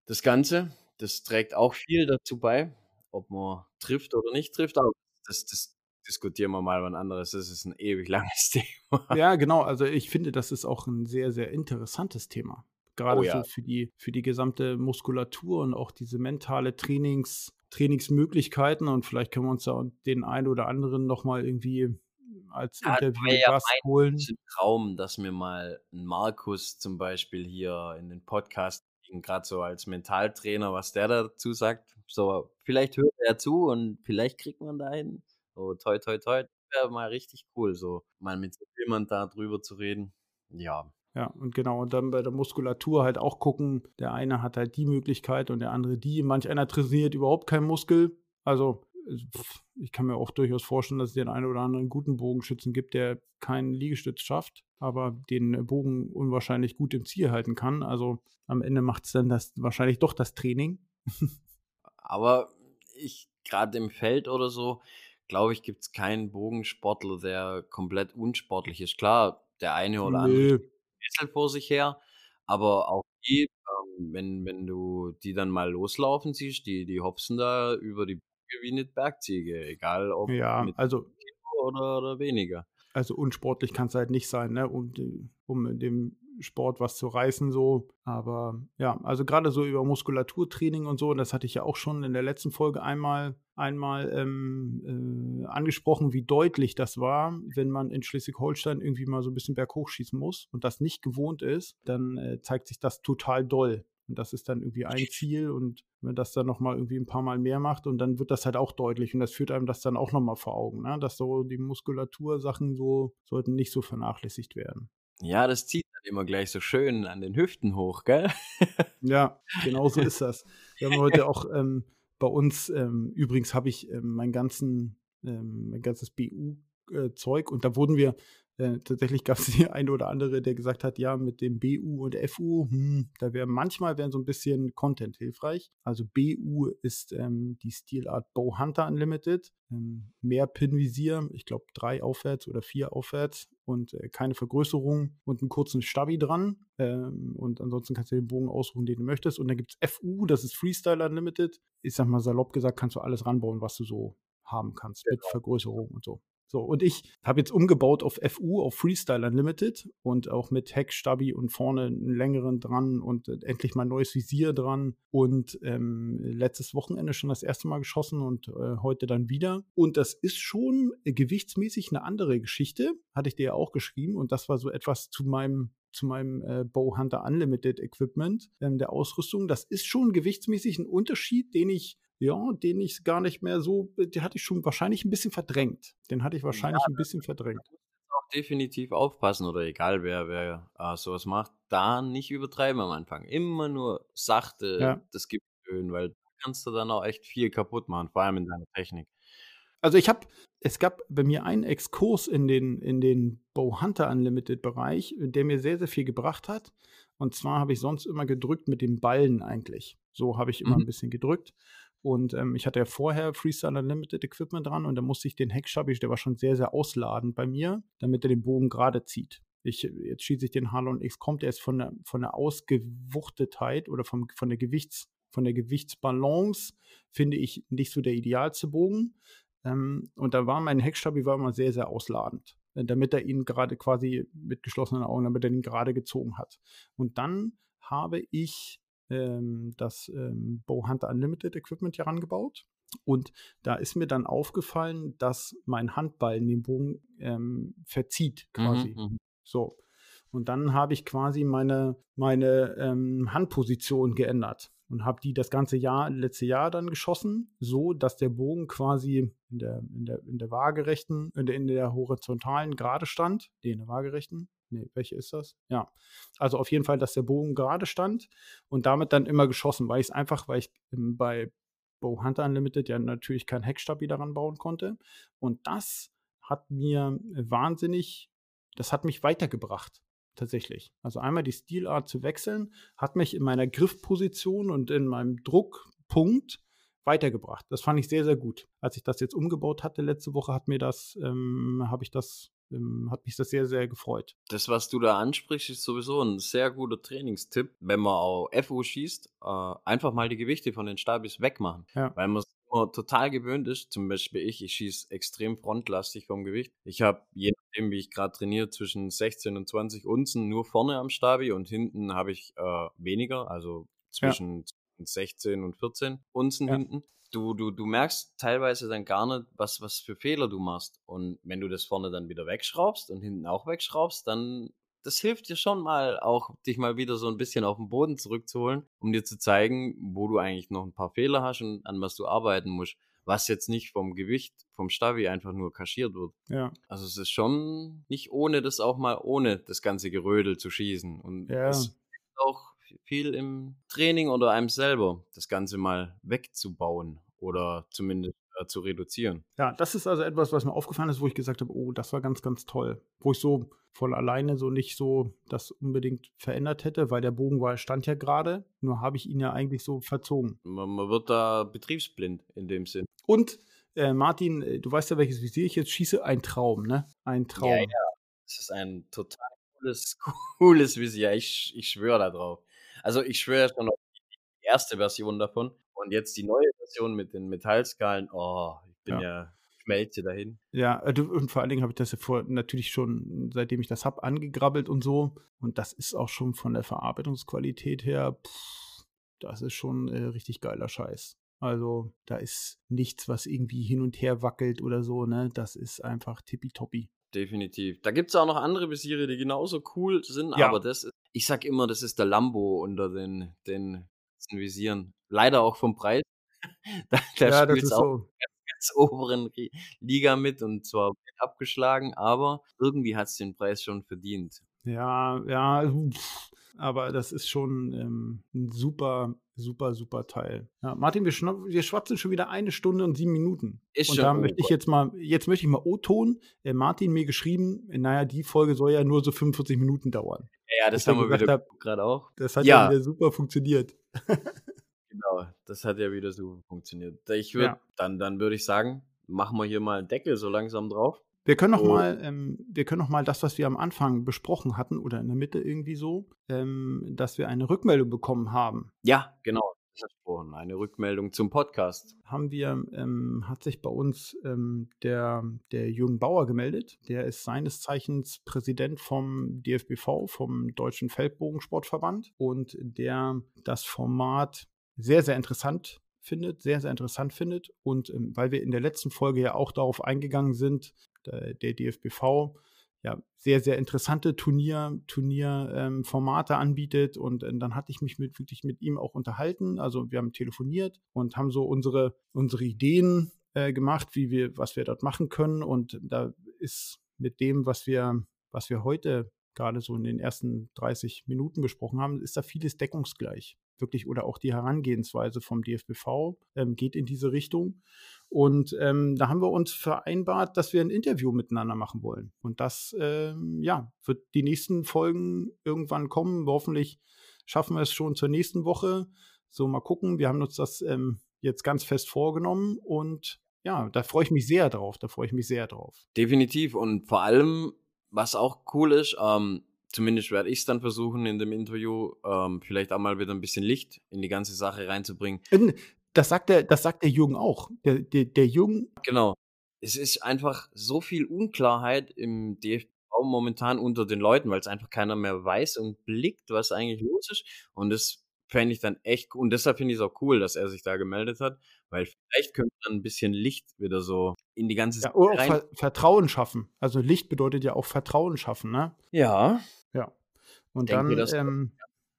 das Ganze. Das trägt auch viel dazu bei, ob man trifft oder nicht trifft. Aber das, das diskutieren wir mal wann anderes. Das ist ein ewig (laughs) langes Thema. Ja, genau. Also ich finde, das ist auch ein sehr, sehr interessantes Thema. Gerade Oh ja. so für die, für die gesamte Muskulatur und auch diese mentale Trainings, Trainingsmöglichkeiten. Und vielleicht können wir uns da den einen oder anderen nochmal irgendwie als Ja, ja Interviewgast mein holen. Traum, dass mir mal ein Markus zum Beispiel hier in den Podcast gerade so als Mentaltrainer, was der dazu sagt. So, vielleicht hört er zu und vielleicht kriegt man da hin. So, toi, toi, toi. Das wäre mal richtig cool, so mal mit so jemand da drüber zu reden. Ja, Ja, und genau, und dann bei der Muskulatur halt auch gucken, der eine hat halt die Möglichkeit und der andere die. Manch einer trainiert überhaupt keinen Muskel. Also ich kann mir auch durchaus vorstellen, dass es den einen oder anderen guten Bogenschützen gibt, der keinen Liegestütz schafft, aber den Bogen unwahrscheinlich gut im Ziel halten kann. Also am Ende macht es dann das wahrscheinlich doch das Training. (laughs) aber ich, gerade im Feld oder so, glaube ich, gibt es keinen Bogensportler, der komplett unsportlich ist. Klar, der eine oder andere Nö. Kessel vor sich her, aber auch die, ähm, wenn, wenn du die dann mal loslaufen siehst, die, die hopsen da über die Wie eine Bergziege, egal ob Ja, mit also oder, oder weniger. Also unsportlich kann es halt nicht sein, ne? um, um in dem Sport was zu reißen, so. Aber ja, also gerade so über Muskulaturtraining und so, und das hatte ich ja auch schon in der letzten Folge einmal, einmal ähm, äh, angesprochen, wie deutlich das war, wenn man in Schleswig-Holstein irgendwie mal so ein bisschen berghoch schießen muss und das nicht gewohnt ist, dann äh, zeigt sich das total doll. Und das ist dann irgendwie ein Ziel und wenn man das dann nochmal irgendwie ein paar Mal mehr macht und dann wird das halt auch deutlich und das führt einem das dann auch nochmal vor Augen, ne? dass so die Muskulatursachen so sollten nicht so vernachlässigt werden. Ja, das zieht dann immer gleich so schön an den Hüften hoch, gell? (laughs) Ja, genau so ist das. Wir haben heute auch ähm, bei uns, ähm, übrigens habe ich ähm, mein, ganzen, ähm, mein ganzes BU-Zeug äh, und da wurden wir äh, tatsächlich gab es die (laughs) eine oder andere, der gesagt hat, ja, mit dem BU und FU, hm, da wäre manchmal wären so ein bisschen Content hilfreich. Also BU ist ähm, die Stilart Bow Hunter Unlimited. Ähm, mehr Pinvisier, ich glaube drei aufwärts oder vier aufwärts und äh, keine Vergrößerung und einen kurzen Stabi dran. Ähm, und ansonsten kannst du den Bogen aussuchen, den du möchtest. Und dann gibt es FU, das ist Freestyle Unlimited. Ich sag mal salopp gesagt, kannst du alles ranbauen, was du so haben kannst, genau. mit Vergrößerung und so. So, und ich habe jetzt umgebaut auf FU, auf Freestyle Unlimited und auch mit Heck, Stabi und vorne einen längeren dran und äh, endlich mal neues Visier dran und ähm, letztes Wochenende schon das erste Mal geschossen und äh, heute dann wieder. Und das ist schon äh, gewichtsmäßig eine andere Geschichte, hatte ich dir ja auch geschrieben und das war so etwas zu meinem zu meinem äh, Bowhunter Unlimited Equipment ähm, der Ausrüstung. Das ist schon gewichtsmäßig ein Unterschied, den ich ja, den ich gar nicht mehr so, den hatte ich schon wahrscheinlich ein bisschen verdrängt. Den hatte ich wahrscheinlich ja, ein bisschen verdrängt. Auch definitiv aufpassen oder egal wer, wer äh, sowas macht, da nicht übertreiben am Anfang. Immer nur sachte ja. das erhöhen, weil da kannst du dann auch echt viel kaputt machen, vor allem in deiner Technik. Also ich habe, es gab bei mir einen Exkurs in den, in den Bow Hunter Unlimited Bereich, der mir sehr, sehr viel gebracht hat. Und zwar habe ich sonst immer gedrückt mit dem Ballen eigentlich. So habe ich immer mhm. ein bisschen gedrückt. Und ähm, ich hatte ja vorher Freestyle Unlimited Equipment dran und da musste ich den Heckschabisch, der war schon sehr, sehr ausladend bei mir, damit er den Bogen gerade zieht. Ich, jetzt schieße ich den Harlon X kommt, der ist von der, von der Ausgewuchtetheit oder vom, von der Gewichts, von der Gewichtsbalance, finde ich, nicht so der idealste Bogen. Ähm, und da war mein Heckstabi war immer sehr, sehr ausladend, äh, damit er ihn gerade quasi mit geschlossenen Augen, damit er ihn gerade gezogen hat. Und dann habe ich ähm, das ähm, Bowhunter Unlimited Equipment hier rangebaut. Und da ist mir dann aufgefallen, dass mein Handball den Bogen ähm, verzieht quasi. Mhm, mhm, so. Und dann habe ich quasi meine, meine ähm, Handposition geändert und habe die das ganze Jahr, letzte Jahr dann geschossen, so dass der Bogen quasi in der, in der, in der waagerechten, in der, in der horizontalen gerade stand, nee, in der waagerechten, Nee, welche ist das? Ja. Also auf jeden Fall, dass der Bogen gerade stand und damit dann immer geschossen, weil ich es einfach, weil ich bei Bow Hunter Unlimited ja natürlich kein Heckstabi daran bauen konnte. Und das hat mir wahnsinnig, das hat mich weitergebracht tatsächlich. Also einmal die Stilart zu wechseln, hat mich in meiner Griffposition und in meinem Druckpunkt weitergebracht. Das fand ich sehr, sehr gut. Als ich das jetzt umgebaut hatte letzte Woche, hat mir das, ähm, habe ich das ähm, hat mich das sehr, sehr gefreut. Das, was du da ansprichst, ist sowieso ein sehr guter Trainingstipp, wenn man auch FO schießt, äh, einfach mal die Gewichte von den Stabis wegmachen. Ja. Weil man immer total gewöhnt ist, zum Beispiel ich, ich schieße extrem frontlastig vom Gewicht. Ich habe, je nachdem, wie ich gerade trainiere, zwischen 16 und 20 Unzen nur vorne am Stabi und hinten habe ich äh, weniger, also zwischen ja. 16 und 14 Unzen ja. hinten du, du, du merkst teilweise dann gar nicht, was, was für Fehler du machst. Und wenn du das vorne dann wieder wegschraubst und hinten auch wegschraubst, dann das hilft dir schon mal auch, dich mal wieder so ein bisschen auf den Boden zurückzuholen, um dir zu zeigen, wo du eigentlich noch ein paar Fehler hast und an was du arbeiten musst. Was jetzt nicht vom Gewicht, vom Stabi einfach nur kaschiert wird. Ja. Also es ist schon nicht ohne das auch mal ohne das ganze Gerödel zu schießen. Und ja. es auch viel im Training oder einem selber, das Ganze mal wegzubauen oder zumindest äh, zu reduzieren. Ja, das ist also etwas, was mir aufgefallen ist, wo ich gesagt habe, oh, das war ganz, ganz toll. Wo ich so voll alleine so nicht so das unbedingt verändert hätte, weil der Bogen war, stand ja gerade, nur habe ich ihn ja eigentlich so verzogen. Man, man wird da betriebsblind in dem Sinn. Und äh, Martin, äh, du weißt ja, welches Visier ich jetzt schieße, ein Traum, ne? Ein Traum. Ja, ja. Das ist ein total cooles, (laughs) cooles Visier. Ich, ich schwöre da drauf. Also, ich schwöre schon auf die erste Version davon und jetzt die neue Version mit den Metallskalen. Oh, ich bin Ja. ja schmelze dahin. Ja, äh, und vor allen Dingen habe ich das ja vor natürlich schon, seitdem ich das habe, angegrabbelt und so. Und das ist auch schon von der Verarbeitungsqualität her, pff, das ist schon, äh, richtig geiler Scheiß. Also, da ist nichts, was irgendwie hin und her wackelt oder so, ne? Das ist einfach tippitoppi. Definitiv. Da gibt's auch noch andere Visiere, die genauso cool sind, Ja. aber das ist ich sage immer, das ist der Lambo unter den den Visieren. Leider auch vom Preis. (laughs) Da da Ja, das spielt's ist auch so. (laughs) ganz oberen Ri Liga mit und zwar abgeschlagen, aber irgendwie hat's den Preis schon verdient. Ja, ja, pff, aber das ist schon, ähm, 'n super, super, super Teil. Ja, Martin, wir wir schwatzen schon wieder eine Stunde und 7 Minuten. Ist Und schon da möchte ich jetzt mal jetzt möchte ich mal O-Ton. Äh, Martin mir geschrieben, na ja, die Folge soll ja nur so 45 Minuten dauern. Ja, das haben wir wieder grad auch. das hat ja Ja. wieder super funktioniert. (laughs) Genau, das hat ja wieder super funktioniert. Ich würde Ja. dann dann würde ich sagen, machen wir hier mal 'n Deckel so langsam drauf. Wir können noch mal ähm, wir können noch mal das, was wir am Anfang besprochen hatten oder in der Mitte irgendwie so, ähm, dass wir eine Rückmeldung bekommen haben. Ja, genau, versprochen. Eine Rückmeldung zum Podcast. Haben wir ähm, hat sich bei uns, ähm, der der Jürgen Bauer gemeldet. Der ist seines Zeichens Präsident vom DFBV, vom Deutschen Feldbogensportverband und der das Format sehr, sehr interessant findet sehr, sehr interessant findet. Und, ähm, weil wir in der letzten Folge ja auch darauf eingegangen sind, äh, der DFBV ja sehr, sehr interessante Turnier Turnier ähm, anbietet und, äh, dann hatte ich mich mit wirklich mit ihm auch unterhalten. Also, wir haben telefoniert und haben so unsere unsere Ideen, äh, gemacht, wie wir was wir dort machen können. Und da ist mit dem, was wir was wir heute grade so in den ersten 30 Minuten besprochen haben, ist da vieles deckungsgleich. Wirklich oder auch die Herangehensweise vom DFBV, ähm, geht in diese Richtung. Und, ähm, da haben wir uns vereinbart, dass wir 'n Interview miteinander machen wollen. Und das, ähm, ja, wird die nächsten Folgen irgendwann kommen. Hoffentlich schaffen wir es schon zur nächsten Woche. So, mal gucken. Wir haben uns das, ähm, jetzt ganz fest vorgenommen und ja, da freue ich mich sehr drauf. Da freue ich mich sehr drauf. Definitiv und vor allem, was auch cool ist, ähm, zumindest werde ich's dann versuchen in dem Interview, ähm, vielleicht auch mal wieder 'n bisschen Licht in die ganze Sache reinzubringen. Das sagt der das sagt der Jürgen auch. Der der der Jürgen Genau. Es ist einfach so viel Unklarheit im DFBV momentan unter den Leuten, weil's einfach keiner mehr weiß und blickt, was eigentlich los ist. Und das fände ich dann echt und deshalb finde ich's auch cool, dass er sich da gemeldet hat, weil vielleicht könnte dann 'n bisschen Licht wieder so in die ganze Ja, Sache oder Ver Vertrauen schaffen. Also, Licht bedeutet ja auch Vertrauen schaffen, ne? Ja. Ja. Und dann, ähm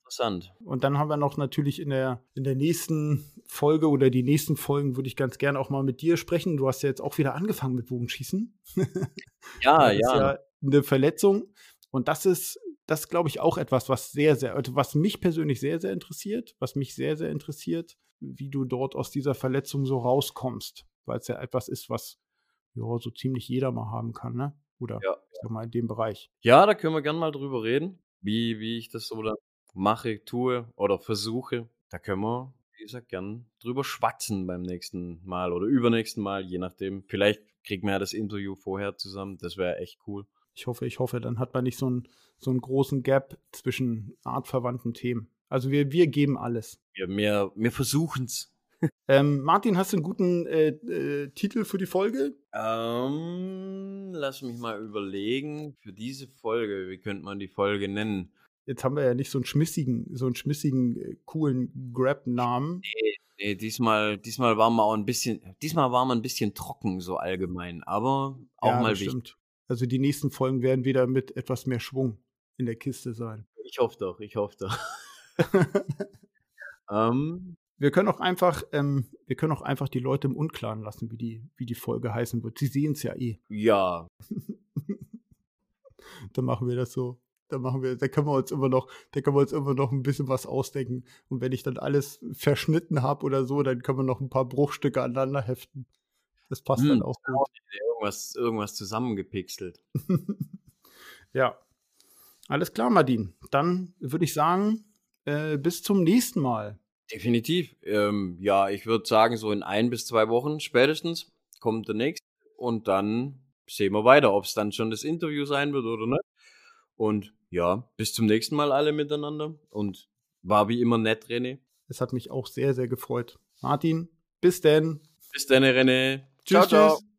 interessant. und dann haben wir noch natürlich in der in der nächsten Folge oder die nächsten Folgen würde ich ganz gerne auch mal mit dir sprechen. Du hast ja jetzt auch wieder angefangen mit Bogenschießen. (laughs) Ja, Das ist ja. ja 'ne Verletzung. Und das ist das glaube ich auch etwas, was sehr, sehr also, was mich persönlich sehr, sehr interessiert was mich sehr, sehr interessiert, wie du dort aus dieser Verletzung so rauskommst, weil's ja etwas ist, was, ja, so ziemlich jeder mal haben kann, ne? Oder Ja, ich sage mal in dem Bereich. Ja, da können wir gern mal drüber reden, wie wie ich das so dann mache, tue oder versuche. Da können wir, wie gesagt, gern drüber schwatzen beim nächsten Mal oder übernächsten Mal, je nachdem. Vielleicht kriegen wir ja das Interview vorher zusammen. Das wäre echt cool. Ich hoffe ich hoffe, dann hat man nicht so 'n so 'n großen Gap zwischen artverwandten Themen. Also, wir wir geben alles. Wir wir wir versuchen's. Ähm, Martin, hast du 'n guten, äh, äh, Titel für die Folge? Ähm, lass mich mal überlegen. Für diese Folge, wie könnte man die Folge nennen? Jetzt haben wir ja nicht so 'n schmissigen so 'n schmissigen, äh, coolen Grab-Namen. Ne, ne, diesmal diesmal waren wir auch 'n bisschen diesmal waren wir 'n bisschen trocken so allgemein, aber auch Ja, mal wichtig. stimmt. Also, die nächsten Folgen werden wieder mit etwas mehr Schwung in der Kiste sein. Ich hoffe doch, ich hoffe doch. (laughs) Ähm Wir können auch einfach ähm, wir können auch einfach die Leute im Unklaren lassen, wie die wie die Folge heißen wird. Sie sehen's ja eh. Ja. (laughs) Dann machen wir das so. Dann machen wir da können wir uns immer noch da können wir uns immer noch 'n bisschen was ausdenken. Und wenn ich dann alles verschnitten habe oder so, dann können wir noch 'n paar Bruchstücke aneinander heften. Das passt Hm, dann auch gut. Irgendwas irgendwas zusammengepixelt. (laughs) Ja. Alles klar, Martin. Dann würde ich sagen, äh, bis zum nächsten Mal. Definitiv. Ähm, ja, ich würde sagen, so in 1 bis 2 Wochen spätestens kommt der nächste und dann sehen wir weiter, ob's dann schon das Interview sein wird oder nicht. Und ja, bis zum nächsten Mal alle miteinander und War wie immer nett, René. Es hat mich auch sehr, sehr gefreut. Martin, bis denn. Bis dann, René. Tschüss, ciao, ciao. Tschüss.